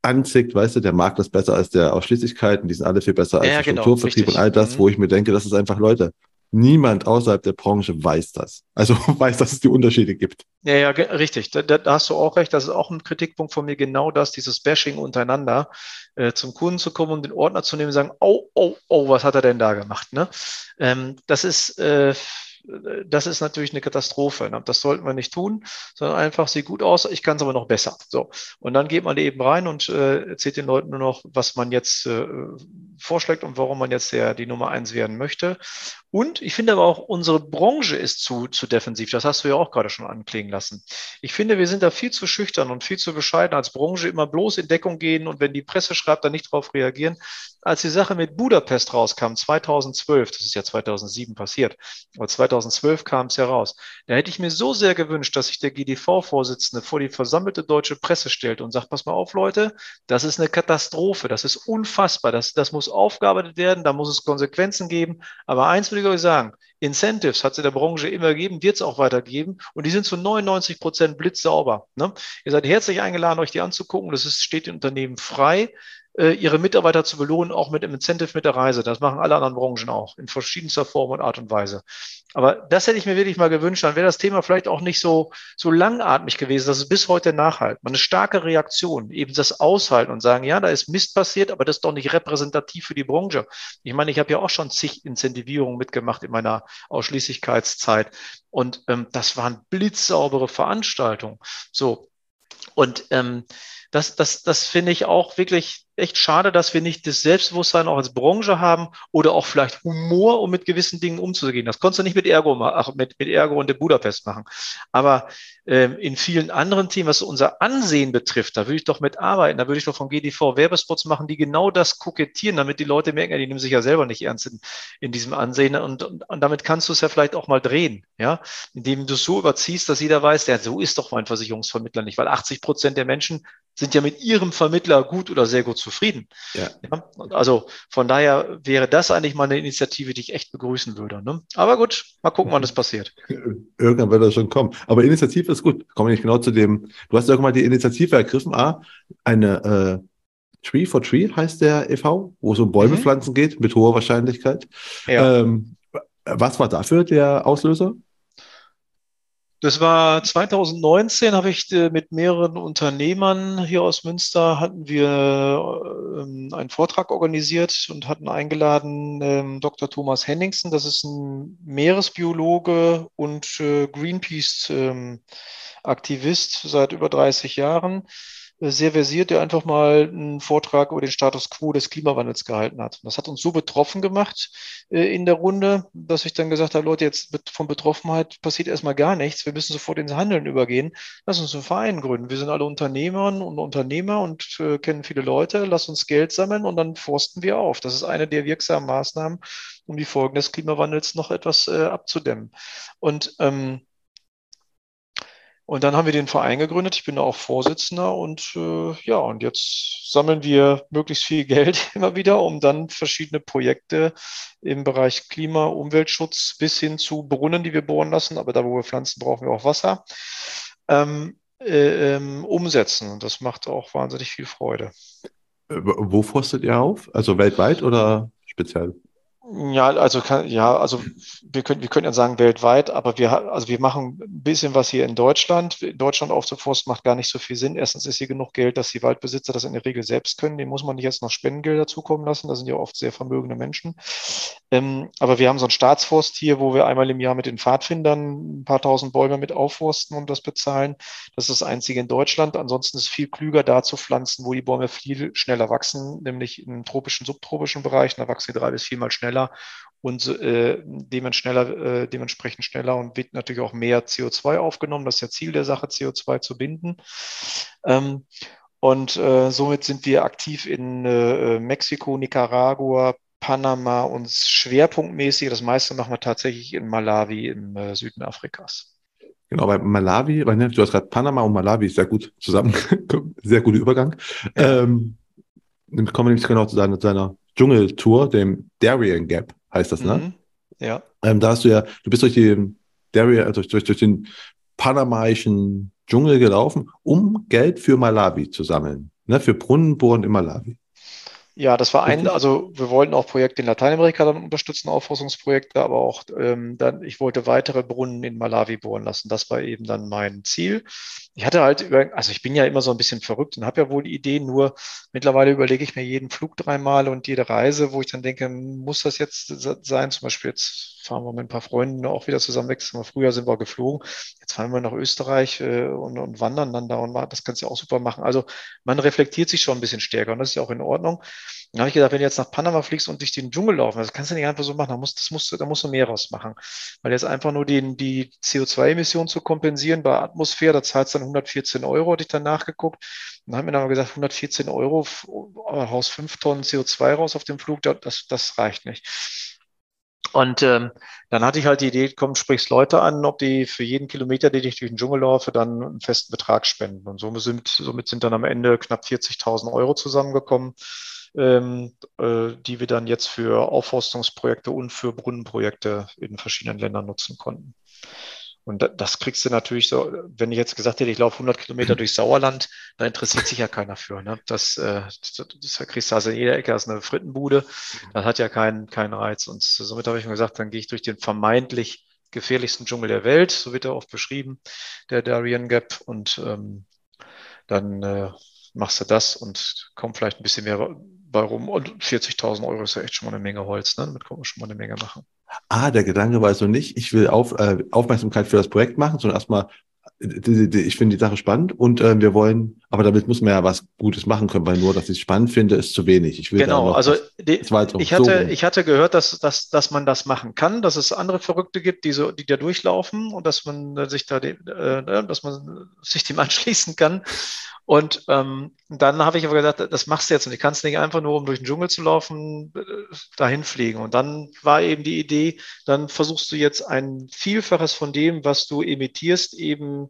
anzickt, weißt du, der Markt ist besser als der Ausschließlichkeiten, die sind alle viel besser als ja, der genau, Strukturvertrieb richtig. und all das, mhm. wo ich mir denke, das ist einfach Leute, niemand außerhalb der Branche weiß das. Also weiß, dass es die Unterschiede gibt. Ja, ja, richtig. Da, da, hast du auch recht. Das ist auch ein Kritikpunkt von mir, genau das, dieses Bashing untereinander, äh, zum Kunden zu kommen und den Ordner zu nehmen und sagen, oh, oh, oh, was hat er denn da gemacht? Ne? Ähm, das ist äh, das ist natürlich eine Katastrophe. Ne? Das sollten wir nicht tun, sondern einfach sieht gut aus, ich kann es aber noch besser. So. Und dann geht man eben rein und äh, erzählt den Leuten nur noch, was man jetzt äh, vorschlägt und warum man jetzt der, die Nummer eins werden möchte. Und ich finde aber auch, unsere Branche ist zu, zu defensiv. Das hast du ja auch gerade schon anklingen lassen. Ich finde, wir sind da viel zu schüchtern und viel zu bescheiden als Branche, immer bloß in Deckung gehen und wenn die Presse schreibt, dann nicht darauf reagieren. Als die Sache mit Budapest rauskam, 2012, das ist ja 2007 passiert, aber 2012 kam es heraus, da hätte ich mir so sehr gewünscht, dass sich der GDV-Vorsitzende vor die versammelte deutsche Presse stellt und sagt, pass mal auf, Leute, das ist eine Katastrophe, das ist unfassbar, das, das muss aufgearbeitet werden, da muss es Konsequenzen geben. Aber eins will ich euch sagen, Incentives hat es in der Branche immer gegeben, wird es auch weitergeben und die sind zu 99 Prozent blitzsauber. Ne? Ihr seid herzlich eingeladen, euch die anzugucken. Das ist, steht den Unternehmen frei, ihre Mitarbeiter zu belohnen, auch mit dem Incentive mit der Reise. Das machen alle anderen Branchen auch, in verschiedenster Form und Art und Weise. Aber das hätte ich mir wirklich mal gewünscht, dann wäre das Thema vielleicht auch nicht so, so langatmig gewesen, dass es bis heute nachhalt. Eine starke Reaktion, eben das Aushalten und sagen, ja, da ist Mist passiert, aber das ist doch nicht repräsentativ für die Branche. Ich meine, ich habe ja auch schon zig Incentivierungen mitgemacht in meiner Ausschließlichkeitszeit. Und ähm, das waren blitzsaubere Veranstaltungen. So. Und ähm, das, das, das finde ich auch wirklich echt schade, dass wir nicht das Selbstbewusstsein auch als Branche haben oder auch vielleicht Humor, um mit gewissen Dingen umzugehen. Das konntest du nicht mit Ergo, ach, mit, mit Ergo und der Budapest machen. Aber ähm, in vielen anderen Themen, was unser Ansehen betrifft, da würde ich doch mitarbeiten. Da würde ich doch vom GDV Werbespots machen, die genau das kokettieren, damit die Leute merken, die nehmen sich ja selber nicht ernst in, in diesem Ansehen. Und, und, und damit kannst du es ja vielleicht auch mal drehen, ja, indem du es so überziehst, dass jeder weiß, ja, so ist doch mein Versicherungsvermittler nicht, weil 80 Prozent der Menschen sind ja mit ihrem Vermittler gut oder sehr gut zufrieden. Ja. ja. Also von daher wäre das eigentlich mal eine Initiative, die ich echt begrüßen würde. Ne? Aber gut, mal gucken, wann das passiert. Irgendwann wird das schon kommen. Aber Initiative ist gut. Komme ich genau zu dem. Du hast irgendwann die Initiative ergriffen. Ah, eine äh, Tree for Tree heißt der e.V., wo es um Bäume mhm. pflanzen geht, mit hoher Wahrscheinlichkeit. Ja. Ähm, was war dafür der Auslöser? Das war 2019, habe ich äh, mit mehreren Unternehmern hier aus Münster hatten wir ähm, einen Vortrag organisiert und hatten eingeladen ähm, Dr. Thomas Henningsen, das ist ein Meeresbiologe und äh, Greenpeace ähm, seit über 30 Jahren sehr versiert, der einfach mal einen Vortrag über den Status quo des Klimawandels gehalten hat. Das hat uns so betroffen gemacht äh, in der Runde, dass ich dann gesagt habe, Leute, jetzt von Betroffenheit passiert erstmal gar nichts. Wir müssen sofort ins Handeln übergehen. Lass uns einen Verein gründen. Wir sind alle Unternehmerinnen und Unternehmer und äh, kennen viele Leute. Lass uns Geld sammeln und dann forsten wir auf. Das ist eine der wirksamen Maßnahmen, um die Folgen des Klimawandels noch etwas äh, abzudämmen. Und ähm, und dann haben wir den Verein gegründet. Ich bin da auch Vorsitzender und äh, ja, und jetzt sammeln wir möglichst viel Geld immer wieder, um dann verschiedene Projekte im Bereich Klima, Umweltschutz bis hin zu Brunnen, die wir bohren lassen. Aber da, wo wir pflanzen, brauchen wir auch Wasser. Ähm, äh, ähm, umsetzen. Und das macht auch wahnsinnig viel Freude. Äh, wo forstet ihr auf? Also weltweit oder speziell? Ja, also kann, ja, also wir können, wir können ja sagen weltweit, aber wir, also wir machen ein bisschen was hier in Deutschland. In Deutschland aufzuforsten macht gar nicht so viel Sinn. Erstens ist hier genug Geld, dass die Waldbesitzer das in der Regel selbst können. Den muss man nicht jetzt noch Spendengelder zukommen lassen. Das sind ja oft sehr vermögende Menschen. Ähm, aber wir haben so einen Staatsforst hier, wo wir einmal im Jahr mit den Pfadfindern ein paar tausend Bäume mit aufforsten und das bezahlen. Das ist das einzige in Deutschland. Ansonsten ist es viel klüger, da zu pflanzen, wo die Bäume viel schneller wachsen, nämlich im tropischen, subtropischen Bereich. Da wachsen sie drei bis viermal schneller schneller und äh, dementsprechend, schneller, äh, dementsprechend schneller und wird natürlich auch mehr CO2 aufgenommen. Das ist ja Ziel der Sache, CO2 zu binden. Ähm, und äh, somit sind wir aktiv in äh, Mexiko, Nicaragua, Panama und schwerpunktmäßig, das meiste machen wir tatsächlich in Malawi im äh, Süden Afrikas. Genau, bei Malawi, weil, ne, du hast gerade Panama und Malawi sehr gut zusammen, sehr guter Übergang. Ja. Ähm, kommen wir nämlich genau zu seiner, seiner Dschungeltour, dem Darien Gap heißt das, ne? Mhm. Ja. Ähm, da hast du ja, du bist durch die Darien, durch, durch, durch den panamaischen Dschungel gelaufen, um Geld für Malawi zu sammeln, ne? Für Brunnenbohren in Malawi. Ja, das war ein, also wir wollten auch Projekte in Lateinamerika dann unterstützen, Aufforstungsprojekte, aber auch ähm, dann, ich wollte weitere Brunnen in Malawi bohren lassen. Das war eben dann mein Ziel. Ich hatte halt über, also ich bin ja immer so ein bisschen verrückt und habe ja wohl die Idee, nur mittlerweile überlege ich mir jeden Flug dreimal und jede Reise, wo ich dann denke, muss das jetzt sein? Zum Beispiel jetzt fahren wir mit ein paar Freunden auch wieder zusammen weg. Früher sind wir geflogen, jetzt fahren wir nach Österreich äh, und, und wandern dann da und das kannst du auch super machen. Also man reflektiert sich schon ein bisschen stärker und das ist ja auch in Ordnung. Dann habe ich gedacht, wenn du jetzt nach Panama fliegst und durch den Dschungel laufen, das kannst du nicht einfach so machen, da musst, das musst, da musst du mehr rausmachen. Weil jetzt einfach nur den, die CO2-Emissionen zu kompensieren bei Atmosphäre, da zahlst du dann 114 Euro, hatte ich dann nachgeguckt. Dann haben wir dann gesagt, 114 Euro, haus fünf Tonnen CO2 raus auf dem Flug, das, das reicht nicht. Und ähm, dann hatte ich halt die Idee, komm, sprichst Leute an, ob die für jeden Kilometer, den ich durch den Dschungel laufe, dann einen festen Betrag spenden. Und somit sind, somit sind dann am Ende knapp 40.000 Euro zusammengekommen ähm, äh, die wir dann jetzt für Aufforstungsprojekte und für Brunnenprojekte in verschiedenen Ländern nutzen konnten. Und das kriegst du natürlich so, wenn ich jetzt gesagt hätte, ich laufe 100 Kilometer durch Sauerland, da interessiert sich ja keiner für. Ne? Das, äh, das, das kriegst du also in jeder Ecke aus einer Frittenbude. Das hat ja keinen, keinen Reiz. Und somit habe ich mir gesagt, dann gehe ich durch den vermeintlich gefährlichsten Dschungel der Welt, so wird er oft beschrieben, der Darien Gap. Und ähm, dann äh, machst du das und kommt vielleicht ein bisschen mehr bei rum. Und 40.000 Euro ist ja echt schon mal eine Menge Holz, ne? Damit kann man schon mal eine Menge machen. Ah, der Gedanke war so nicht, ich will auf, äh, Aufmerksamkeit für das Projekt machen, sondern erstmal, ich finde die Sache spannend und äh, wir wollen, aber damit muss man ja was Gutes machen können, weil nur, dass ich es spannend finde, ist zu wenig. Ich will genau, also die, ich, hatte, so ich hatte gehört, dass, dass, dass man das machen kann, dass es andere Verrückte gibt, die, so, die da durchlaufen und dass man sich da, äh, ne, dass man sich dem anschließen kann. Und ähm, dann habe ich aber gesagt, das machst du jetzt und ich kannst nicht einfach nur, um durch den Dschungel zu laufen, äh, dahin fliegen. Und dann war eben die Idee, dann versuchst du jetzt ein Vielfaches von dem, was du emittierst, eben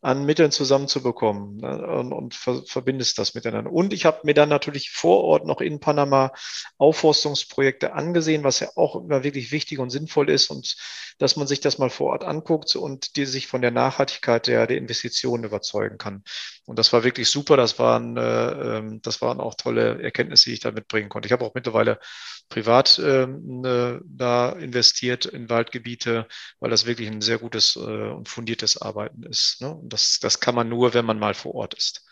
an Mitteln zusammenzubekommen ne, und, und ver verbindest das miteinander. Und ich habe mir dann natürlich vor Ort noch in Panama Aufforstungsprojekte angesehen, was ja auch immer wirklich wichtig und sinnvoll ist und dass man sich das mal vor Ort anguckt und die sich von der Nachhaltigkeit der, der Investitionen überzeugen kann. Und das war wirklich super. Das waren, äh, ähm, das waren auch tolle Erkenntnisse, die ich da mitbringen konnte. Ich habe auch mittlerweile privat äh, da investiert in Waldgebiete, weil das wirklich ein sehr gutes äh, und fundiertes Arbeiten ist. Ne? Das, das kann man nur, wenn man mal vor Ort ist.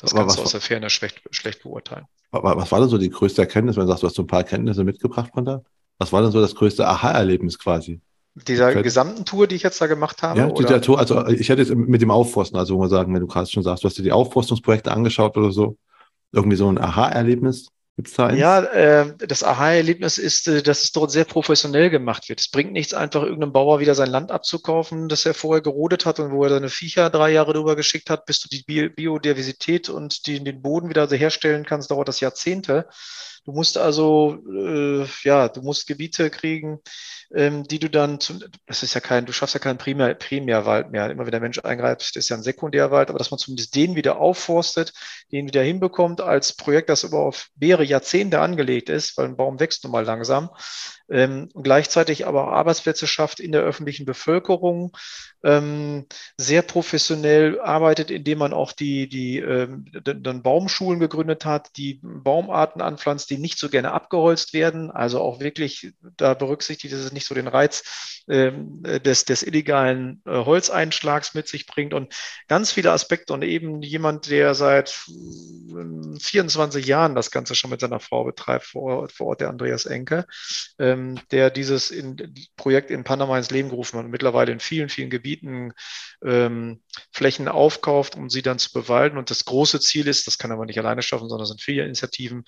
Das kannst du aus der Ferne schlecht, schlecht beurteilen. Was war denn so die größte Erkenntnis, wenn du sagst, du hast so ein paar Erkenntnisse mitgebracht von da? Was war denn so das größte Aha-Erlebnis quasi? Dieser gesamten Tour, die ich jetzt da gemacht habe? Ja, dieser Tour, also ich hätte jetzt mit dem Aufforsten, also wo man sagen, wenn du gerade schon sagst, du hast dir die Aufforstungsprojekte angeschaut oder so, irgendwie so ein Aha-Erlebnis? Gibt's da eins? Ja, äh, das Aha-Erlebnis ist, äh, dass es dort sehr professionell gemacht wird. Es bringt nichts, einfach irgendeinem Bauer wieder sein Land abzukaufen, das er vorher gerodet hat und wo er seine Viecher drei Jahre drüber geschickt hat, bis du die Bi Biodiversität und die, den Boden wieder herstellen kannst, dauert das Jahrzehnte. Du musst also, äh, ja, du musst Gebiete kriegen, ähm, die du dann, zum, das ist ja kein, du schaffst ja keinen Primär, Primärwald mehr. Immer wenn der Mensch eingreift, ist ja ein Sekundärwald, aber dass man zumindest den wieder aufforstet, den wieder hinbekommt als Projekt, das über auf mehrere Jahrzehnte angelegt ist, weil ein Baum wächst nun mal langsam, ähm, gleichzeitig aber auch Arbeitsplätze schafft in der öffentlichen Bevölkerung, ähm, sehr professionell arbeitet, indem man auch die, die ähm, dann Baumschulen gegründet hat, die Baumarten anpflanzt, die nicht so gerne abgeholzt werden, also auch wirklich da berücksichtigt, dass es nicht so den Reiz ähm, des, des illegalen äh, Holzeinschlags mit sich bringt und ganz viele Aspekte und eben jemand, der seit 24 Jahren das Ganze schon mit seiner Frau betreibt vor Ort, vor Ort der Andreas Enke, ähm, der dieses in, Projekt in Panama ins Leben gerufen hat und mittlerweile in vielen, vielen Gebieten ähm, Flächen aufkauft, um sie dann zu bewalden. Und das große Ziel ist, das kann aber nicht alleine schaffen, sondern es sind viele Initiativen,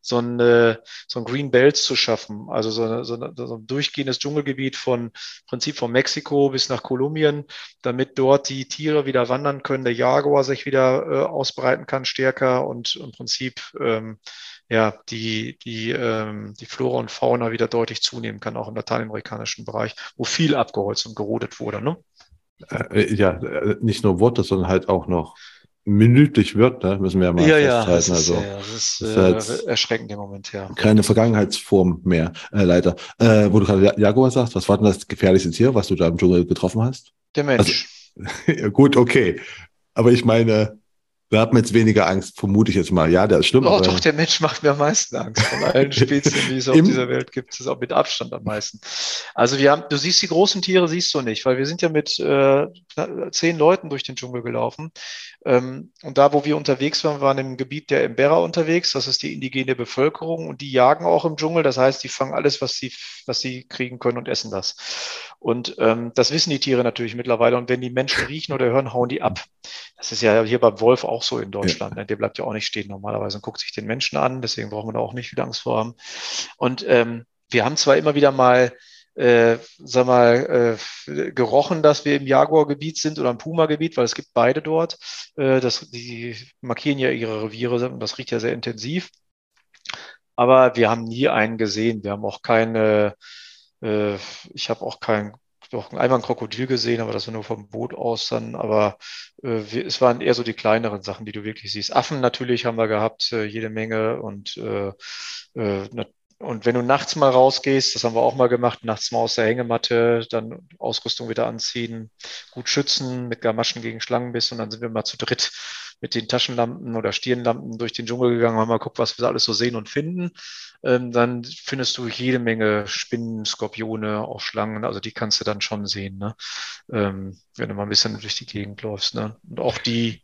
so ein, äh, so ein Green Belt zu schaffen, also so, so, so ein durchgehendes Dschungelgebiet von Prinzip von Mexiko bis nach Kolumbien, damit dort die Tiere wieder wandern können, der Jaguar sich wieder äh, ausbreiten kann stärker und im Prinzip ähm, ja, die, die, ähm, die Flora und Fauna wieder deutlich zunehmen kann, auch im lateinamerikanischen Bereich, wo viel abgeholzt und gerodet wurde. Ne? Äh, ja, nicht nur Worte, sondern halt auch noch minütlich wird, ne? müssen wir ja mal ja, festhalten. Ja, das ist, also, ja, das ist, ist halt äh, erschreckend im Moment, ja. Keine Vergangenheitsform mehr, äh, leider. Äh, wo du gerade Jaguar sagst, was war denn das gefährlichste Tier, was du da im Dschungel getroffen hast? Der Mensch. Also, gut, okay. Aber ich meine, wir haben jetzt weniger Angst, vermute ich jetzt mal. Ja, der ist schlimm. Oh, doch, der Mensch macht mir am meisten Angst. Von allen Spezien, die es auf dieser Welt gibt, ist es auch mit Abstand am meisten. Also wir haben, du siehst die großen Tiere, siehst du nicht, weil wir sind ja mit äh, zehn Leuten durch den Dschungel gelaufen. Ähm, und da, wo wir unterwegs waren, waren im Gebiet der Embera unterwegs. Das ist die indigene Bevölkerung und die jagen auch im Dschungel. Das heißt, die fangen alles, was sie, was sie kriegen können und essen das. Und ähm, das wissen die Tiere natürlich mittlerweile. Und wenn die Menschen riechen oder hören, hauen die ab. Das ist ja hier beim Wolf auch so in Deutschland. Ja. Ne? Der bleibt ja auch nicht stehen normalerweise und guckt sich den Menschen an. Deswegen brauchen wir da auch nicht viel Angst vor haben. Und ähm, wir haben zwar immer wieder mal äh, sag mal, äh, gerochen, dass wir im Jaguar-Gebiet sind oder im Puma-Gebiet, weil es gibt beide dort. Äh, das, die markieren ja ihre Reviere und das riecht ja sehr intensiv. Aber wir haben nie einen gesehen. Wir haben auch keine äh, ich habe auch kein, doch einmal ein Krokodil gesehen, aber das war nur vom Boot aus dann. Aber äh, wir, es waren eher so die kleineren Sachen, die du wirklich siehst. Affen natürlich haben wir gehabt, äh, jede Menge und äh, äh, und wenn du nachts mal rausgehst, das haben wir auch mal gemacht, nachts mal aus der Hängematte, dann Ausrüstung wieder anziehen, gut schützen, mit Gamaschen gegen Schlangenbiss und dann sind wir mal zu dritt mit den Taschenlampen oder Stirnlampen durch den Dschungel gegangen, haben mal geguckt, was wir alles so sehen und finden. Ähm, dann findest du jede Menge Spinnen, Skorpione, auch Schlangen, also die kannst du dann schon sehen, ne? Ähm, wenn du mal ein bisschen durch die Gegend läufst. Ne? Und auch die,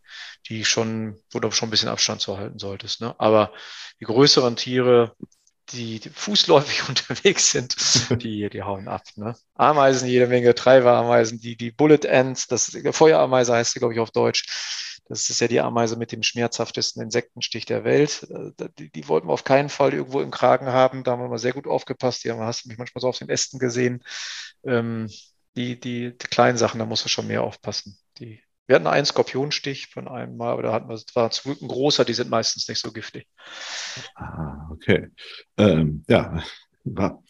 die schon, wo du schon ein bisschen Abstand zu halten solltest. Ne? Aber die größeren Tiere, die, die fußläufig unterwegs sind, die, die hauen ab. Ne? Ameisen, jede Menge Treiberameisen, die, die Bullet Ants, das Feuerameise heißt sie, glaube ich, auf Deutsch. Das ist ja die Ameise mit dem schmerzhaftesten Insektenstich der Welt. Äh, die, die, wollten wir auf keinen Fall irgendwo im Kragen haben. Da haben wir mal sehr gut aufgepasst. Die haben, hast du mich manchmal so auf den Ästen gesehen. Ähm, die, die, die kleinen Sachen, da muss er schon mehr aufpassen. Die, wir hatten einen Skorpionstich von einem Mal, aber da hatten wir, das war zum Glück ein großer, die sind meistens nicht so giftig. Ah, okay. Ähm, ja, war,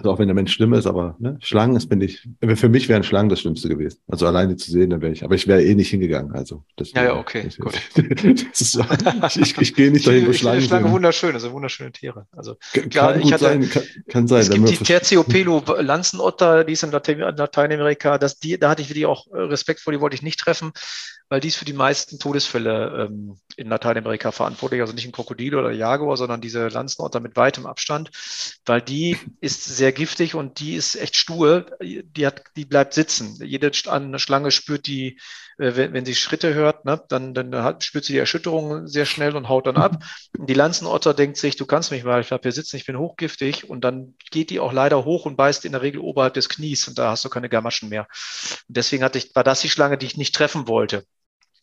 also auch wenn der Mensch schlimm ist, aber ne, Schlangen ist, finde ich, für mich wären Schlangen das Schlimmste gewesen. Also alleine zu sehen, dann wäre ich, aber ich wäre eh nicht hingegangen. Also das ja, ja, okay, das, gut. ist, ich, ich, ich gehe nicht dahin, wo Schlangen sind. Schlangen wunderschön, sind wunderschöne Tiere. Also kann, klar, gut hatte, sein, kann, kann, sein. Es gibt die Tertiopelo Lanzenotter, die ist in Lateinamerika, das, die, da hatte ich wirklich auch Respekt vor, die wollte ich nicht treffen weil dies für die meisten Todesfälle ähm, in Lateinamerika verantwortlich, also nicht ein Krokodil oder Jaguar, sondern diese Lanzenotter mit weitem Abstand, weil die ist sehr giftig und die ist echt stur, die hat, die bleibt sitzen. Jede Schlange spürt die, äh, wenn, wenn sie Schritte hört, ne, dann, dann hat, spürt sie die Erschütterung sehr schnell und haut dann ab. Und die Lanzenotter denkt sich, du kannst mich mal, ich bleib hier sitzen, ich bin hochgiftig und dann geht die auch leider hoch und beißt in der Regel oberhalb des Knies und da hast du keine Gamaschen mehr. Und deswegen hatte ich, war das die Schlange, die ich nicht treffen wollte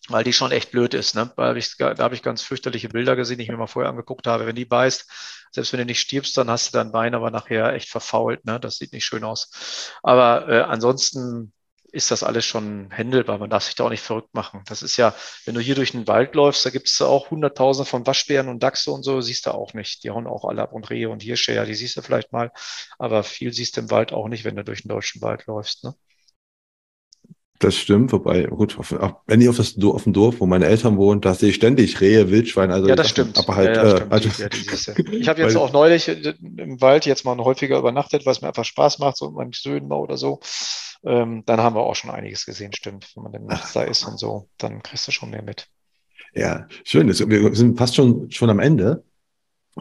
weil die schon echt blöd ist. Ne? Weil ich, da habe ich ganz fürchterliche Bilder gesehen, die ich mir mal vorher angeguckt habe. Wenn die beißt, selbst wenn du nicht stirbst, dann hast du dein Bein aber nachher echt verfault. Ne? Das sieht nicht schön aus. Aber äh, ansonsten ist das alles schon händelbar. Man darf sich da auch nicht verrückt machen. Das ist ja, wenn du hier durch den Wald läufst, da gibt es auch Hunderttausende von Waschbären und Dachse und so, siehst du auch nicht. Die hauen auch alle ab und Rehe und Hirsche, ja, die siehst du vielleicht mal. Aber viel siehst du im Wald auch nicht, wenn du durch den deutschen Wald läufst. Ne? Das stimmt, wobei, gut, wenn ich auf, das, auf dem Dorf, wo meine Eltern wohnen, da sehe ich ständig Rehe, Wildschweine. Also ja, das stimmt. Aber halt, ja, ja, äh, also, ich habe jetzt auch neulich im Wald jetzt mal häufiger übernachtet, was mir einfach Spaß macht, so mit meinen Söhnen oder so. Ähm, dann haben wir auch schon einiges gesehen, stimmt. Wenn man dann nachts da ist und so, dann kriegst du schon mehr mit. Ja, schön. Wir sind fast schon, schon am Ende.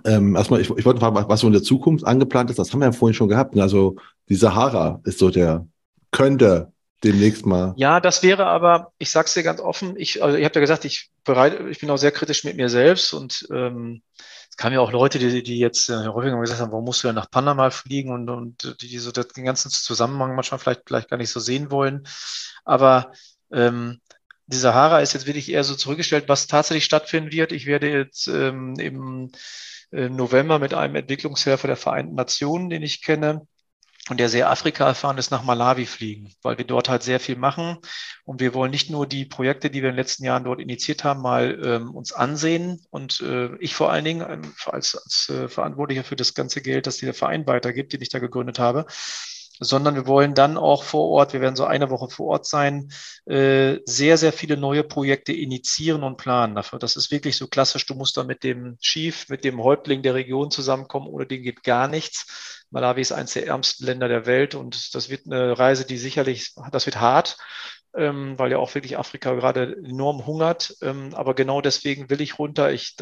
Ähm, erstmal, ich, ich wollte fragen, was so in der Zukunft angeplant ist. Das haben wir ja vorhin schon gehabt. Also die Sahara ist so der, könnte demnächst mal. Ja, das wäre aber, ich sag's dir ganz offen, ich, also ich habe ja gesagt, ich bereite, ich bin auch sehr kritisch mit mir selbst und ähm, es kamen ja auch Leute, die, die jetzt äh, häufiger gesagt haben, warum musst du ja nach Panama fliegen und, und die, die so den ganzen Zusammenhang manchmal vielleicht, vielleicht gar nicht so sehen wollen. Aber ähm, die Sahara ist jetzt wirklich eher so zurückgestellt, was tatsächlich stattfinden wird. Ich werde jetzt ähm, im äh, November mit einem Entwicklungshelfer der Vereinten Nationen, den ich kenne, und der sehr Afrika erfahren ist, nach Malawi fliegen, weil wir dort halt sehr viel machen. Und wir wollen nicht nur die Projekte, die wir in den letzten Jahren dort initiiert haben, mal ähm, uns ansehen. Und äh, ich vor allen Dingen ähm, als, als äh, Verantwortlicher für das ganze Geld, das der Verein weitergibt, den ich da gegründet habe. sondern wir wollen dann auch vor Ort, wir werden so eine Woche vor Ort sein, äh, sehr, sehr viele neue Projekte initiieren und planen dafür. Das ist wirklich so klassisch. Du musst da mit dem Chief, mit dem Häuptling der Region zusammenkommen. Ohne den geht gar nichts. Malawi ist eines der ärmsten Länder der Welt und das wird eine Reise, die sicherlich, das wird hart, ähm, weil ja auch wirklich Afrika gerade enorm hungert. Ähm, aber genau deswegen will ich runter. Ich,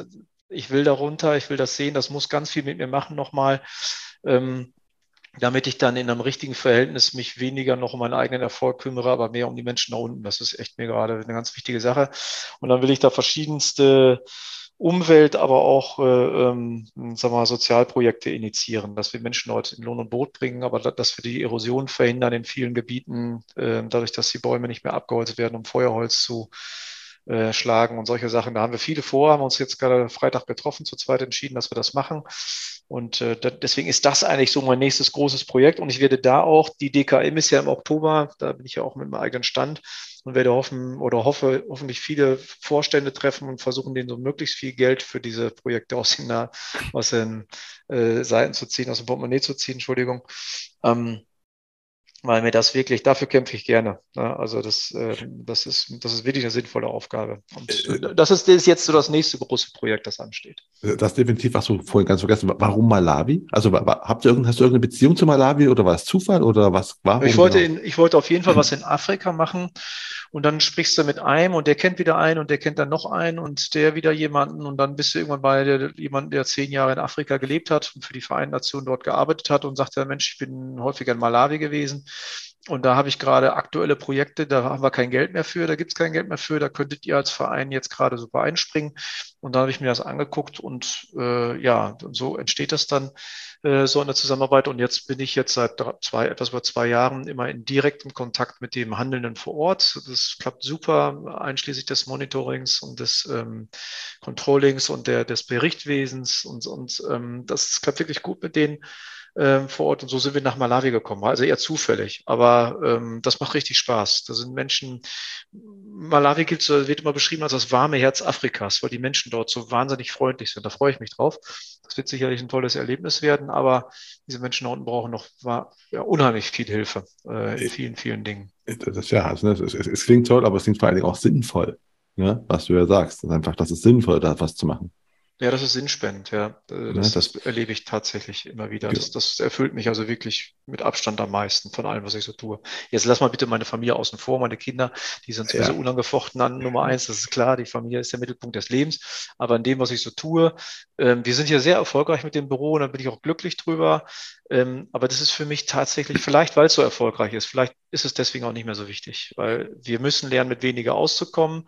ich will da runter, ich will das sehen. Das muss ganz viel mit mir machen nochmal. Ähm, damit ich dann in einem richtigen Verhältnis mich weniger noch um meinen eigenen Erfolg kümmere, aber mehr um die Menschen da unten. Das ist echt mir gerade eine ganz wichtige Sache. Und dann will ich da verschiedenste Umwelt, aber auch äh, ähm, sagen mal, Sozialprojekte initiieren, dass wir Menschen dort in Lohn und Brot bringen, aber dass wir die Erosion verhindern in vielen Gebieten, äh, dadurch, dass die Bäume nicht mehr abgeholzt werden, um Feuerholz zu äh, schlagen und solche Sachen. Da haben wir viele vor, haben uns jetzt gerade Freitag getroffen, zu zweit entschieden, dass wir das machen. Und äh, deswegen ist das eigentlich so mein nächstes großes Projekt. Und ich werde da auch, die DKM ist ja im Oktober, da bin ich ja auch mit meinem eigenen Stand und werde hoffen oder hoffe, hoffentlich viele Vorstände treffen und versuchen, denen so möglichst viel Geld für diese Projekte aus den, aus den äh, Seiten zu ziehen, aus dem Portemonnaie zu ziehen, Entschuldigung. Ähm, weil mir das wirklich, dafür kämpfe ich gerne. Ne? Also das, äh, das, ist, das ist wirklich eine sinnvolle Aufgabe. Und äh, äh, das ist, das ist jetzt so das nächste große Projekt, das ansteht. Das ist definitiv, was du vorhin ganz vergessen Warum Malawi? Also habt ihr irgend, hast du irgendeine Beziehung zu Malawi oder war es Zufall oder was war? Ich wollte, genau? in, ich wollte auf jeden Fall was in Afrika machen und dann sprichst du mit einem und der kennt wieder einen und der kennt dann noch einen und der wieder jemanden und dann bist du irgendwann bei jemandem, der zehn Jahre in Afrika gelebt hat und für die Vereinten Nationen dort gearbeitet hat und sagt, ja Mensch, ich bin häufiger in Malawi gewesen und da habe ich gerade aktuelle Projekte, da haben wir kein Geld mehr für, da gibt es kein Geld mehr für, da könntet ihr als Verein jetzt gerade super einspringen. Und dann habe ich mir das angeguckt und äh, ja, so entsteht das dann äh, so eine Zusammenarbeit. Und jetzt bin ich jetzt seit zwei, etwas über zwei Jahren immer in direktem Kontakt mit dem Handelnden vor Ort. Das klappt super, einschließlich des Monitorings und des ähm, Controllings und der, des Berichtwesens und, und ähm, das klappt wirklich gut mit denen ähm, vor Ort. Und so sind wir nach Malawi gekommen. Also eher zufällig. Aber ähm, das macht richtig Spaß. Da sind Menschen, Malawi gilt, wird immer beschrieben als das warme Herz Afrikas, weil die Menschen dort so wahnsinnig freundlich sind. Da freue ich mich drauf. Das wird sicherlich ein tolles Erlebnis werden, aber diese Menschen da unten brauchen noch ja, unheimlich viel Hilfe äh, in vielen, vielen Dingen. Das ist ja, also, es, es, es, klingt toll, aber es klingt vor allen Dingen auch sinnvoll, ne? was du ja sagst. Einfach, das ist sinnvoll, da was zu machen. Ja, das ist sinnspendend, ja. Das, das erlebe ich tatsächlich immer wieder. Das, das erfüllt mich also wirklich mit Abstand am meisten von allem, was ich so tue. Jetzt lass mal bitte meine Familie außen vor, meine Kinder, die sind sowieso ja. unangefochten an Nummer eins, das ist klar, die Familie ist der Mittelpunkt des Lebens. Aber in dem, was ich so tue, ähm, wir sind hier sehr erfolgreich mit dem Büro und da bin ich auch glücklich drüber. Ähm, aber das ist für mich tatsächlich, vielleicht weil es so erfolgreich ist, vielleicht ist es deswegen auch nicht mehr so wichtig, weil wir müssen lernen, mit weniger auszukommen.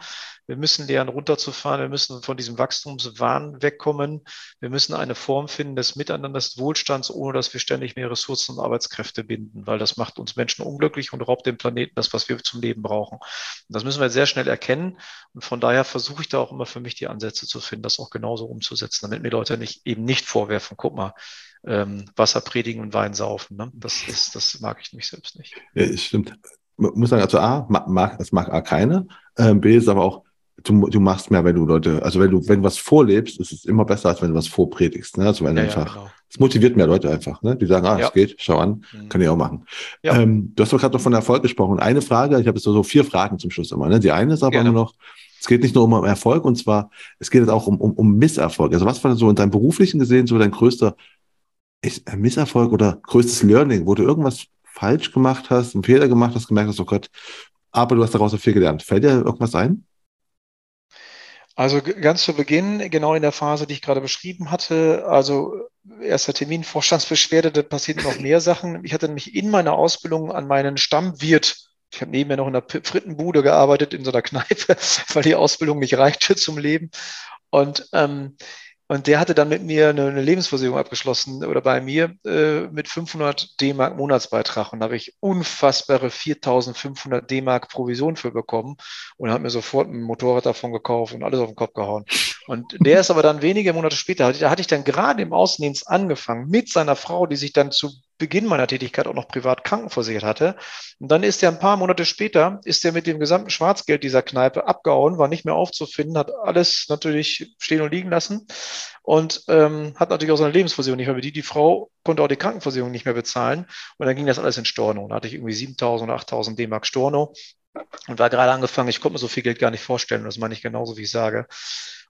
Wir müssen lernen, runterzufahren. Wir müssen von diesem Wachstumswahn wegkommen. Wir müssen eine Form finden des Miteinanders, des Wohlstands, ohne dass wir ständig mehr Ressourcen und Arbeitskräfte binden, weil das macht uns Menschen unglücklich und raubt dem Planeten das, was wir zum Leben brauchen. Und das müssen wir sehr schnell erkennen. Und von daher versuche ich da auch immer für mich die Ansätze zu finden, das auch genauso umzusetzen, damit mir Leute nicht, eben nicht vorwerfen, guck mal, ähm, Wasser predigen und Wein saufen. Ne? Das, ist, das mag ich mich selbst nicht. Ja, stimmt. Man muss sagen, also A, mag, das mag A keiner. Ähm, B ist aber auch, du, du machst mehr, wenn du Leute, also wenn du, wenn du was vorlebst, ist es immer besser, als wenn du was vorpredigst. Ne? Also wenn ja, einfach, ja, genau. es motiviert mehr Leute einfach, ne? Die sagen, ah, es geht, schau an, mhm. kann ich auch machen. Ähm, du hast doch gerade noch von Erfolg gesprochen. Eine Frage, ich habe jetzt so vier Fragen zum Schluss immer. Ne? Die eine ist aber Gerne. noch, es geht nicht nur um Erfolg, und zwar, es geht auch um, um, um Misserfolg. Also was war so in deinem beruflichen gesehen so dein größter ist ein Misserfolg oder größtes Learning, wo du irgendwas falsch gemacht hast, einen Fehler gemacht hast, gemerkt hast, oh Gott, aber du hast daraus so viel gelernt. Fällt dir irgendwas ein? Also ganz zu Beginn, genau in der Phase, die ich gerade beschrieben hatte, also erster Termin, Vorstandsbeschwerde, da passieren noch mehr Sachen. Ich hatte nämlich in meiner Ausbildung an meinen Stammwirt, ich habe nebenher noch in der Frittenbude gearbeitet, in so einer Kneipe, weil die Ausbildung nicht reichte zum Leben. Und ähm, und der hatte dann mit mir eine, eine Lebensversicherung abgeschlossen oder bei mir äh, mit 500 D-Mark Monatsbeitrag. Und da habe ich unfassbare 4500 D-Mark Provision für bekommen und habe mir sofort ein Motorrad davon gekauft und alles auf den Kopf gehauen. Und der ist aber dann wenige Monate später, da hatte ich dann gerade im Außendienst angefangen mit seiner Frau, die sich dann zu Beginn meiner Tätigkeit auch noch privat krankenversichert hatte. Und dann ist er ein paar Monate später, ist er mit dem gesamten Schwarzgeld dieser Kneipe abgehauen, war nicht mehr aufzufinden, hat alles natürlich stehen und liegen lassen und ähm, hat natürlich auch seine Lebensversicherung nicht mehr bedient. Die Frau konnte auch die Krankenversicherung nicht mehr bezahlen und dann ging das alles in Storno. Da hatte ich irgendwie 7.000 oder 8.000 D-Mark Storno und war gerade angefangen, ich konnte mir so viel Geld gar nicht vorstellen, das meine ich genauso, wie ich sage.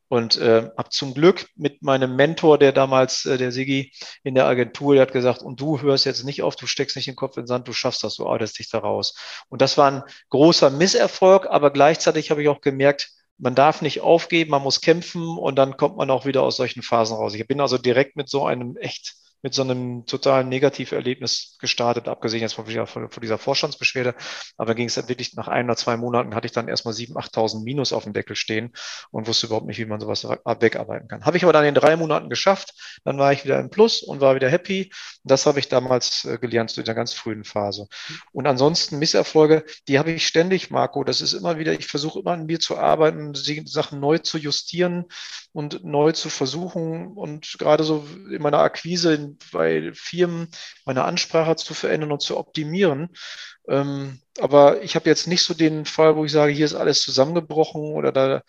Und äh, habe zum Glück mit meinem Mentor, der damals, äh, der Sigi in der Agentur, der hat gesagt, und du hörst jetzt nicht auf, du steckst nicht den Kopf in den Sand, du schaffst das, du arbeitest dich da raus. Und das war ein großer Misserfolg, aber gleichzeitig habe ich auch gemerkt, man darf nicht aufgeben, man muss kämpfen und dann kommt man auch wieder aus solchen Phasen raus. Ich bin also direkt mit so einem echt mit so einem totalen Negativerlebnis gestartet, abgesehen jetzt von dieser, von dieser Vorstandsbeschwerde. Aber ging es wirklich nach ein oder zwei Monaten hatte ich dann erstmal 7.000, 8.000 Minus auf dem Deckel stehen und wusste überhaupt nicht, wie man sowas wegarbeiten kann. Habe ich aber dann in drei Monaten geschafft. Dann war ich wieder im Plus und war wieder happy. Das habe ich damals äh, gelernt zu der ganz frühen Phase. Und ansonsten Misserfolge, die habe ich ständig, Marco. Das ist immer wieder, ich versuche immer an mir zu arbeiten, Sachen neu zu justieren und neu zu versuchen und gerade so in meiner Akquise bei Firmen meine Ansprache zu verändern und zu optimieren. Ähm, aber ich habe jetzt nicht so den Fall, wo ich sage, hier ist alles zusammengebrochen oder da,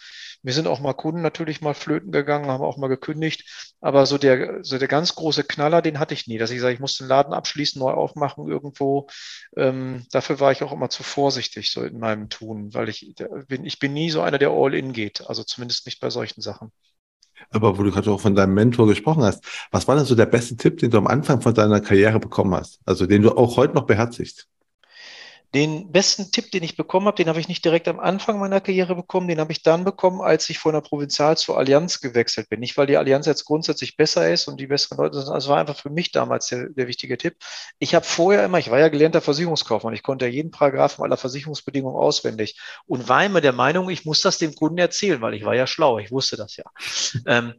mir sind auch mal Kunden natürlich mal flöten gegangen, haben auch mal gekündigt. Aber so der, so der ganz große Knaller, den hatte ich nie, dass ich sage, ich muss den Laden abschließen, neu aufmachen irgendwo. Ähm, dafür war ich auch immer zu vorsichtig so in meinem Tun, weil ich bin, ich bin nie so einer, der all in geht. Also zumindest nicht bei solchen Sachen. Aber wo du gerade auch von deinem Mentor gesprochen hast, was war denn so der beste Tipp, den du am Anfang von deiner Karriere bekommen hast? Also den du auch heute noch beherzigst? Den besten Tipp, den ich bekommen habe, den habe ich nicht direkt am Anfang meiner Karriere bekommen, den habe ich dann bekommen, als ich von der Provinzial zur Allianz gewechselt bin. Nicht, weil die Allianz jetzt grundsätzlich besser ist und die besseren Leute sind, das war einfach für mich damals der, der wichtige Tipp. Ich habe vorher immer, ich war ja gelernter Versicherungskaufmann, ich konnte ja jeden Paragraphen aller Versicherungsbedingungen auswendig und war immer der Meinung, ich muss das dem Kunden erzählen, weil ich war ja schlau, ich wusste das ja. ähm,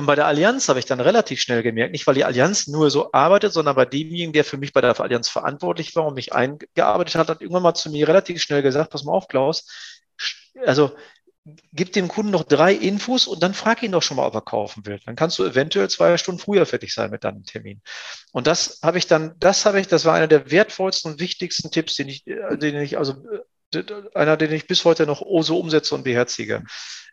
und bei der Allianz habe ich dann relativ schnell gemerkt, nicht weil die Allianz nur so arbeitet, sondern bei demjenigen, der für mich bei der Allianz verantwortlich war und mich eingearbeitet hat, hat irgendwann mal zu mir relativ schnell gesagt, pass mal auf, Klaus, also gib dem Kunden noch drei Infos und dann frag ihn doch schon mal, ob er kaufen will. Dann kannst du eventuell zwei Stunden früher fertig sein mit deinem Termin. Und das habe ich dann, das habe ich, das war einer der wertvollsten und wichtigsten Tipps, den ich, den ich also einer, den ich bis heute noch so umsetze und beherzige.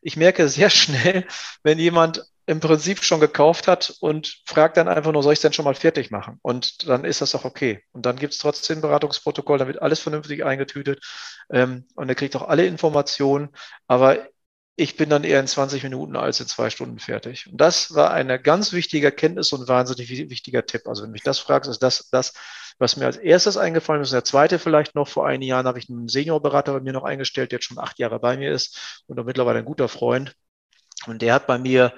Ich merke sehr schnell, wenn jemand im Prinzip schon gekauft hat und fragt dann einfach nur, soll ich es denn schon mal fertig machen? Und dann ist das auch okay. Und dann gibt es trotzdem ein Beratungsprotokoll, da wird alles vernünftig eingetütet ähm, und er kriegt auch alle Informationen. Aber ich bin dann eher in 20 Minuten als in zwei Stunden fertig. Und das war eine ganz wichtige Erkenntnis und wahnsinnig wichtiger Tipp. Also wenn du mich das fragst, ist das das, was mir als erstes eingefallen ist. Der zweite vielleicht noch, vor einigen Jahren habe ich einen Seniorberater bei mir noch eingestellt, der jetzt schon acht Jahre bei mir ist und auch mittlerweile ein guter Freund. Und der hat bei mir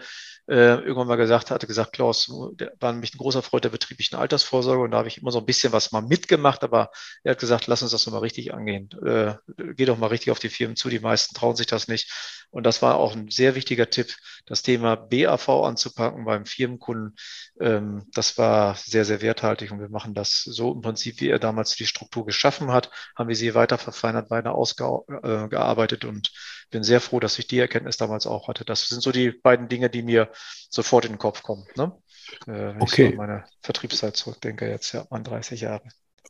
äh, irgendwann mal gesagt hatte, gesagt, Klaus, der war nämlich ein großer Freund der betrieblichen Altersvorsorge und da habe ich immer so ein bisschen was mal mitgemacht, aber er hat gesagt, lass uns das mal richtig angehen. Äh, geh doch mal richtig auf die Firmen zu, die meisten trauen sich das nicht. Und das war auch ein sehr wichtiger Tipp, das Thema BAV anzupacken beim Firmenkunden. Ähm, das war sehr, sehr werthaltig und wir machen das so im Prinzip, wie er damals die Struktur geschaffen hat, haben wir sie weiter verfeinert, weiter ausgearbeitet und bin sehr froh, dass ich die Erkenntnis damals auch hatte. Das sind so die beiden Dinge, die mir sofort in den Kopf kommen. Ne? Äh, wenn okay. ich so an meine Vertriebszeit zurückdenke, jetzt ja, man 30 Jahre.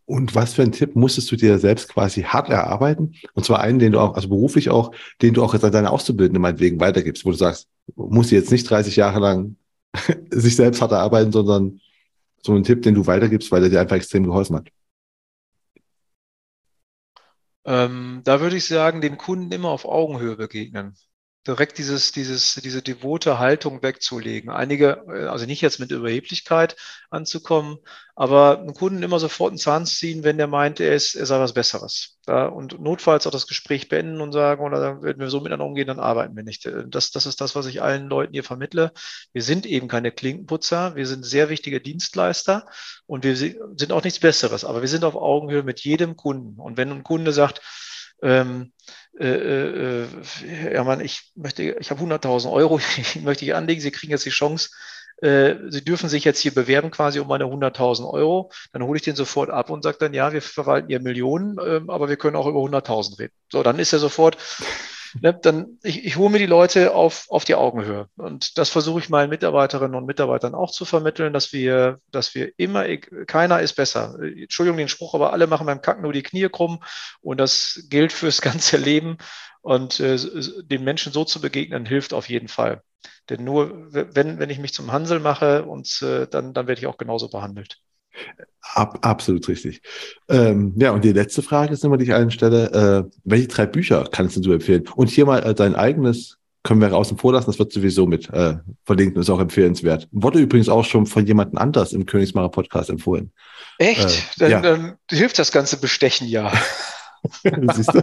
Und was für einen Tipp musstest du dir selbst quasi hart erarbeiten? Und zwar einen, den du auch, also beruflich auch, den du auch jetzt an deine Auszubildende meinetwegen weitergibst, wo du sagst, muss sie jetzt nicht 30 Jahre lang sich selbst hart erarbeiten, sondern so einen Tipp, den du weitergibst, weil er dir einfach extrem geholfen hat. Ähm, da würde ich sagen, dem Kunden immer auf Augenhöhe begegnen direkt dieses, dieses, diese devote Haltung wegzulegen. Einige, äh, also nicht jetzt mit Überheblichkeit anzukommen, aber einen Kunden immer sofort einen Zahn ziehen, wenn der meint, er, ist, er sei was Besseres. Ja, und notfalls auch das Gespräch beenden und sagen, oder wenn wir so miteinander umgehen, dann arbeiten wir nicht. Das, das ist das, was ich allen Leuten hier vermittle. Wir sind eben keine Klinkenputzer, wir sind sehr wichtige Dienstleister und wir sind auch nichts Besseres, aber wir sind auf Augenhöhe mit jedem Kunden. Und wenn ein Kunde sagt, ähm, äh, äh, äh, ja Mann, ich möchte, ich habe 100.000 Euro, ich möchte ich anlegen, Sie kriegen jetzt die Chance, äh, Sie dürfen sich jetzt hier bewerben quasi um meine 100.000 Euro, dann hole ich den sofort ab und sage dann, ja, wir verwalten Ihr Millionen, ähm, aber wir können auch über 100.000 reden. So, dann ist er sofort, ne, dann ich, ich hole mir die Leute auf, auf die Augenhöhe. Und das versuche ich meinen Mitarbeiterinnen und Mitarbeitern auch zu vermitteln, dass wir, dass wir immer, keiner ist besser. Entschuldigung den Spruch, aber alle machen beim Kacken nur die Knie krumm und das gilt fürs ganze Leben. Und äh, den Menschen so zu begegnen, hilft auf jeden Fall. Denn nur wenn, wenn ich mich zum Hansel mache, und, äh, dann, dann werde ich auch genauso behandelt. Ab, absolut richtig. Ähm, ja, und die letzte Frage ist immer, die ich allen stelle. Äh, welche drei Bücher kannst du empfehlen? Und hier mal äh, dein eigenes können wir außen vor lassen. Das wird sowieso mit äh, verlinkt und ist auch empfehlenswert. Wurde übrigens auch schon von jemandem anders im Königsmacher Podcast empfohlen. Echt? Äh, dann, ja. dann hilft das ganze Bestechen ja. Siehst du?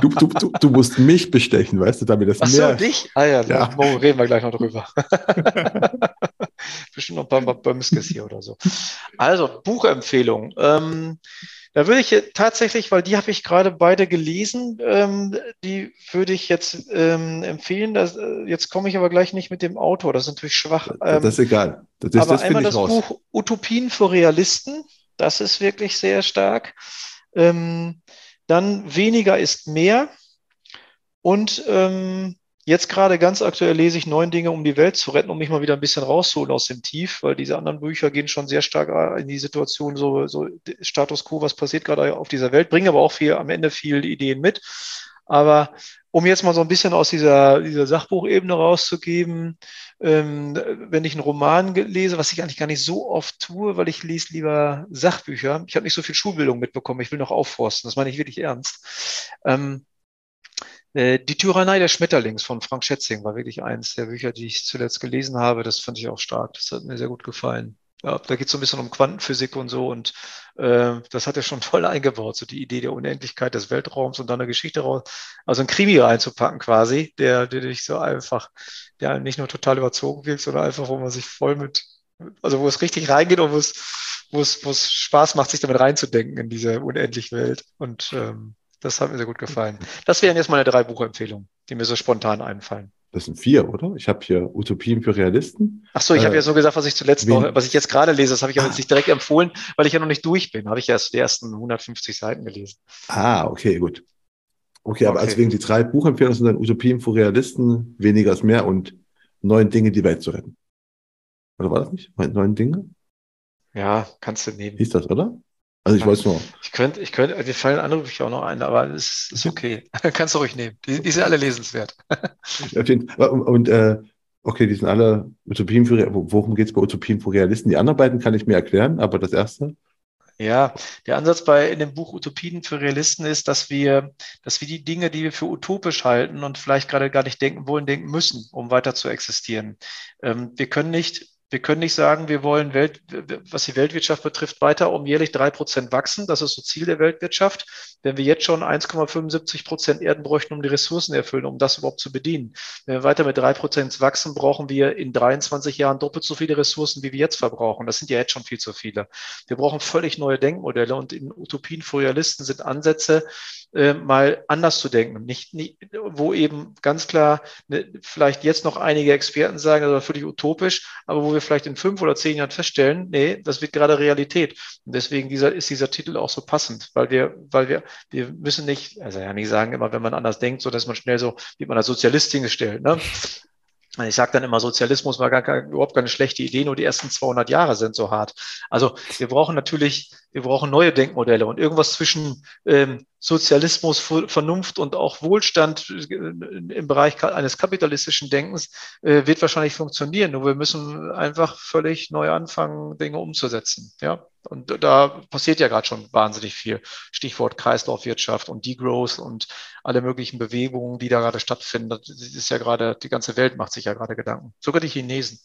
Du, du, du? du, musst mich bestechen, weißt du, damit das Ach mehr. So, dich? Ah ja, ja. reden wir gleich noch drüber. Bestimmt noch ein paar Bömskes hier oder so. Also, Buchempfehlung. Ähm, da würde ich tatsächlich, weil die habe ich gerade beide gelesen, ähm, die würde ich jetzt ähm, empfehlen. Das, äh, jetzt komme ich aber gleich nicht mit dem Autor, das ist natürlich schwach. Ähm, das ist egal. Das, das, aber das einmal das raus. Buch Utopien für Realisten, das ist wirklich sehr stark. Ähm, dann weniger ist mehr. Und ähm, jetzt gerade ganz aktuell lese ich neun Dinge, um die Welt zu retten, um mich mal wieder ein bisschen rauszuholen aus dem Tief, weil diese anderen Bücher gehen schon sehr stark in die Situation, so, so Status quo, was passiert gerade auf dieser Welt, bringen aber auch viel, am Ende viele Ideen mit. Aber um jetzt mal so ein bisschen aus dieser, dieser Sachbuchebene rauszugeben, ähm, wenn ich einen Roman lese, was ich eigentlich gar nicht so oft tue, weil ich lese lieber Sachbücher. Ich habe nicht so viel Schulbildung mitbekommen, ich will noch aufforsten, das meine ich wirklich ernst. Ähm, äh, die Tyrannei des Schmetterlings von Frank Schätzing war wirklich eins der Bücher, die ich zuletzt gelesen habe. Das fand ich auch stark. Das hat mir sehr gut gefallen. Ja, da geht es so ein bisschen um Quantenphysik und so und äh, das hat er schon toll eingebaut, so die Idee der Unendlichkeit des Weltraums und dann eine Geschichte raus, also ein Krimi reinzupacken quasi, der, der dich so einfach, der nicht nur total überzogen wirkt, sondern einfach, wo man sich voll mit, also wo es richtig reingeht und wo es, wo es, wo es Spaß macht, sich damit reinzudenken in diese unendliche Welt und ähm, das hat mir sehr gut gefallen. Das wären jetzt meine drei Buchempfehlungen, die mir so spontan einfallen. Das sind vier, oder? Ich habe hier Utopien für Realisten. Ach so, ich äh, habe ja so gesagt, was ich zuletzt noch, was ich jetzt gerade lese, das habe ich aber ah. jetzt nicht direkt empfohlen, weil ich ja noch nicht durch bin. Habe ich erst die ersten 150 Seiten gelesen. Ah, okay, gut. Okay, aber okay. also wegen die drei Buchempfehlungen sind dann Utopien für Realisten, weniger ist mehr und neun Dinge, die Welt zu retten. Oder war das nicht? Neun Dinge? Ja, kannst du nehmen. Hieß das, oder? Also ich weiß nur. Ich könnte, ich könnte, mir fallen andere Bücher auch noch ein, aber es ist okay. Kannst du ruhig nehmen. Die, die sind alle lesenswert. und, und äh, okay, die sind alle Utopien für, worum geht es bei Utopien für Realisten? Die anderen beiden kann ich mir erklären, aber das erste? Ja, der Ansatz bei in dem Buch Utopien für Realisten ist, dass wir, dass wir die Dinge, die wir für utopisch halten und vielleicht gerade gar nicht denken wollen, denken müssen, um weiter zu existieren. Ähm, wir können nicht wir können nicht sagen, wir wollen, Welt, was die Weltwirtschaft betrifft, weiter um jährlich drei Prozent wachsen. Das ist so Ziel der Weltwirtschaft. Wenn wir jetzt schon 1,75 Prozent Erden bräuchten, um die Ressourcen erfüllen, um das überhaupt zu bedienen. Wenn wir weiter mit drei Prozent wachsen, brauchen wir in 23 Jahren doppelt so viele Ressourcen, wie wir jetzt verbrauchen. Das sind ja jetzt schon viel zu viele. Wir brauchen völlig neue Denkmodelle und in Utopien für Realisten sind Ansätze, äh, mal anders zu denken. Nicht, nicht, wo eben ganz klar ne, vielleicht jetzt noch einige Experten sagen, das war völlig utopisch, aber wo wir vielleicht in fünf oder zehn Jahren feststellen, nee, das wird gerade Realität. Und deswegen dieser, ist dieser Titel auch so passend, weil wir, weil wir, wir müssen nicht, also ja nicht sagen immer, wenn man anders denkt, so dass man schnell so, wie man als Sozialist hingestellt, ne? Ich sage dann immer, Sozialismus war gar, gar, überhaupt keine schlechte Idee, nur die ersten 200 Jahre sind so hart. Also wir brauchen natürlich, wir brauchen neue Denkmodelle und irgendwas zwischen ähm, Sozialismus, Vernunft und auch Wohlstand äh, im Bereich eines kapitalistischen Denkens äh, wird wahrscheinlich funktionieren. Nur wir müssen einfach völlig neu anfangen, Dinge umzusetzen. Ja, und da passiert ja gerade schon wahnsinnig viel. Stichwort Kreislaufwirtschaft und Degrowth und alle möglichen Bewegungen, die da gerade stattfinden. Das ist ja gerade, die ganze Welt macht sich ja gerade Gedanken. Sogar die Chinesen.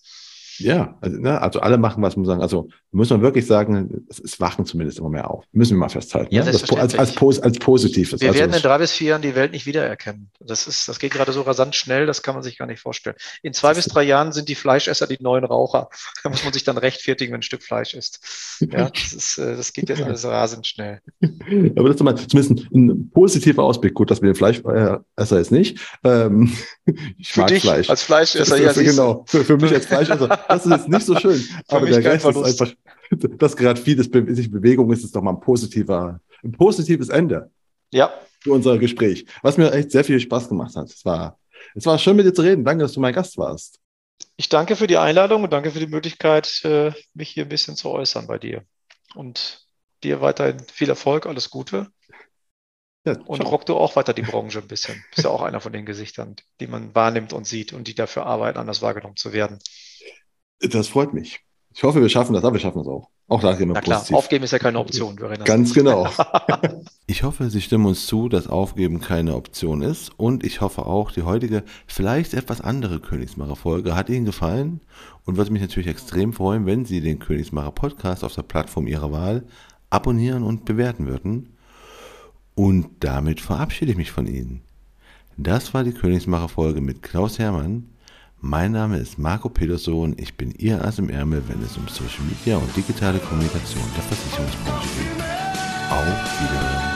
Ja, also, ne, also alle machen, was man sagen. Also muss man wirklich sagen, es, es wachen zumindest immer mehr auf. Müssen wir mal festhalten. Ja, ne? das als, als, als, als Positives. Wir also werden in drei bis vier Jahren die Welt nicht wiedererkennen. Das ist, das geht gerade so rasant schnell, das kann man sich gar nicht vorstellen. In zwei bis drei Jahren sind die Fleischesser die neuen Raucher. Da muss man sich dann rechtfertigen, wenn ein Stück Fleisch ist. Ja, das, ist, äh, das geht jetzt alles rasend schnell. Aber das ist mal zumindest ein positiver Ausblick. Gut, dass wir den Fleischesser jetzt nicht. Ähm, ich für mag Fleisch. Als Fleischesser, ja. Genau. Für, für mich als Fleischesser. Das ist jetzt nicht so schön. aber der Rest ist einfach, dass gerade vieles sich Bewegung ist, ist doch mal ein positiver, ein positives Ende. Ja. Für unser Gespräch, was mir echt sehr viel Spaß gemacht hat. Es war, es war schön mit dir zu reden. Danke, dass du mein Gast warst. Ich danke für die Einladung und danke für die Möglichkeit, äh, mich hier ein bisschen zu äußern bei dir. Und dir weiterhin viel Erfolg, alles Gute. Ja, und rock du auch weiter die Branche ein bisschen. Bist ja auch einer von den Gesichtern, die man wahrnimmt und sieht und die dafür arbeiten, anders wahrgenommen zu werden. Das freut mich. Ich hoffe, wir schaffen das, aber wir schaffen das auch. Auch da immer Na klar, positiv. aufgeben ist ja keine Option. Ganz genau. ich hoffe, Sie stimmen uns zu, dass Aufgeben keine Option ist. Und ich hoffe auch, die heutige, vielleicht etwas andere Königsmacher-Folge hat Ihnen gefallen. Und würde mich natürlich extrem freuen, wenn Sie den Königsmacher Podcast auf der Plattform Ihrer Wahl abonnieren und bewerten würden. Und damit verabschiede ich mich von Ihnen. Das war die Königsmacher-Folge mit Klaus Hermann. Mein Name ist Marco Peterson. Ich bin Ihr Ass im Ärmel, wenn es um Social Media und digitale Kommunikation der Versicherungsbranche geht. Auf Wiedersehen.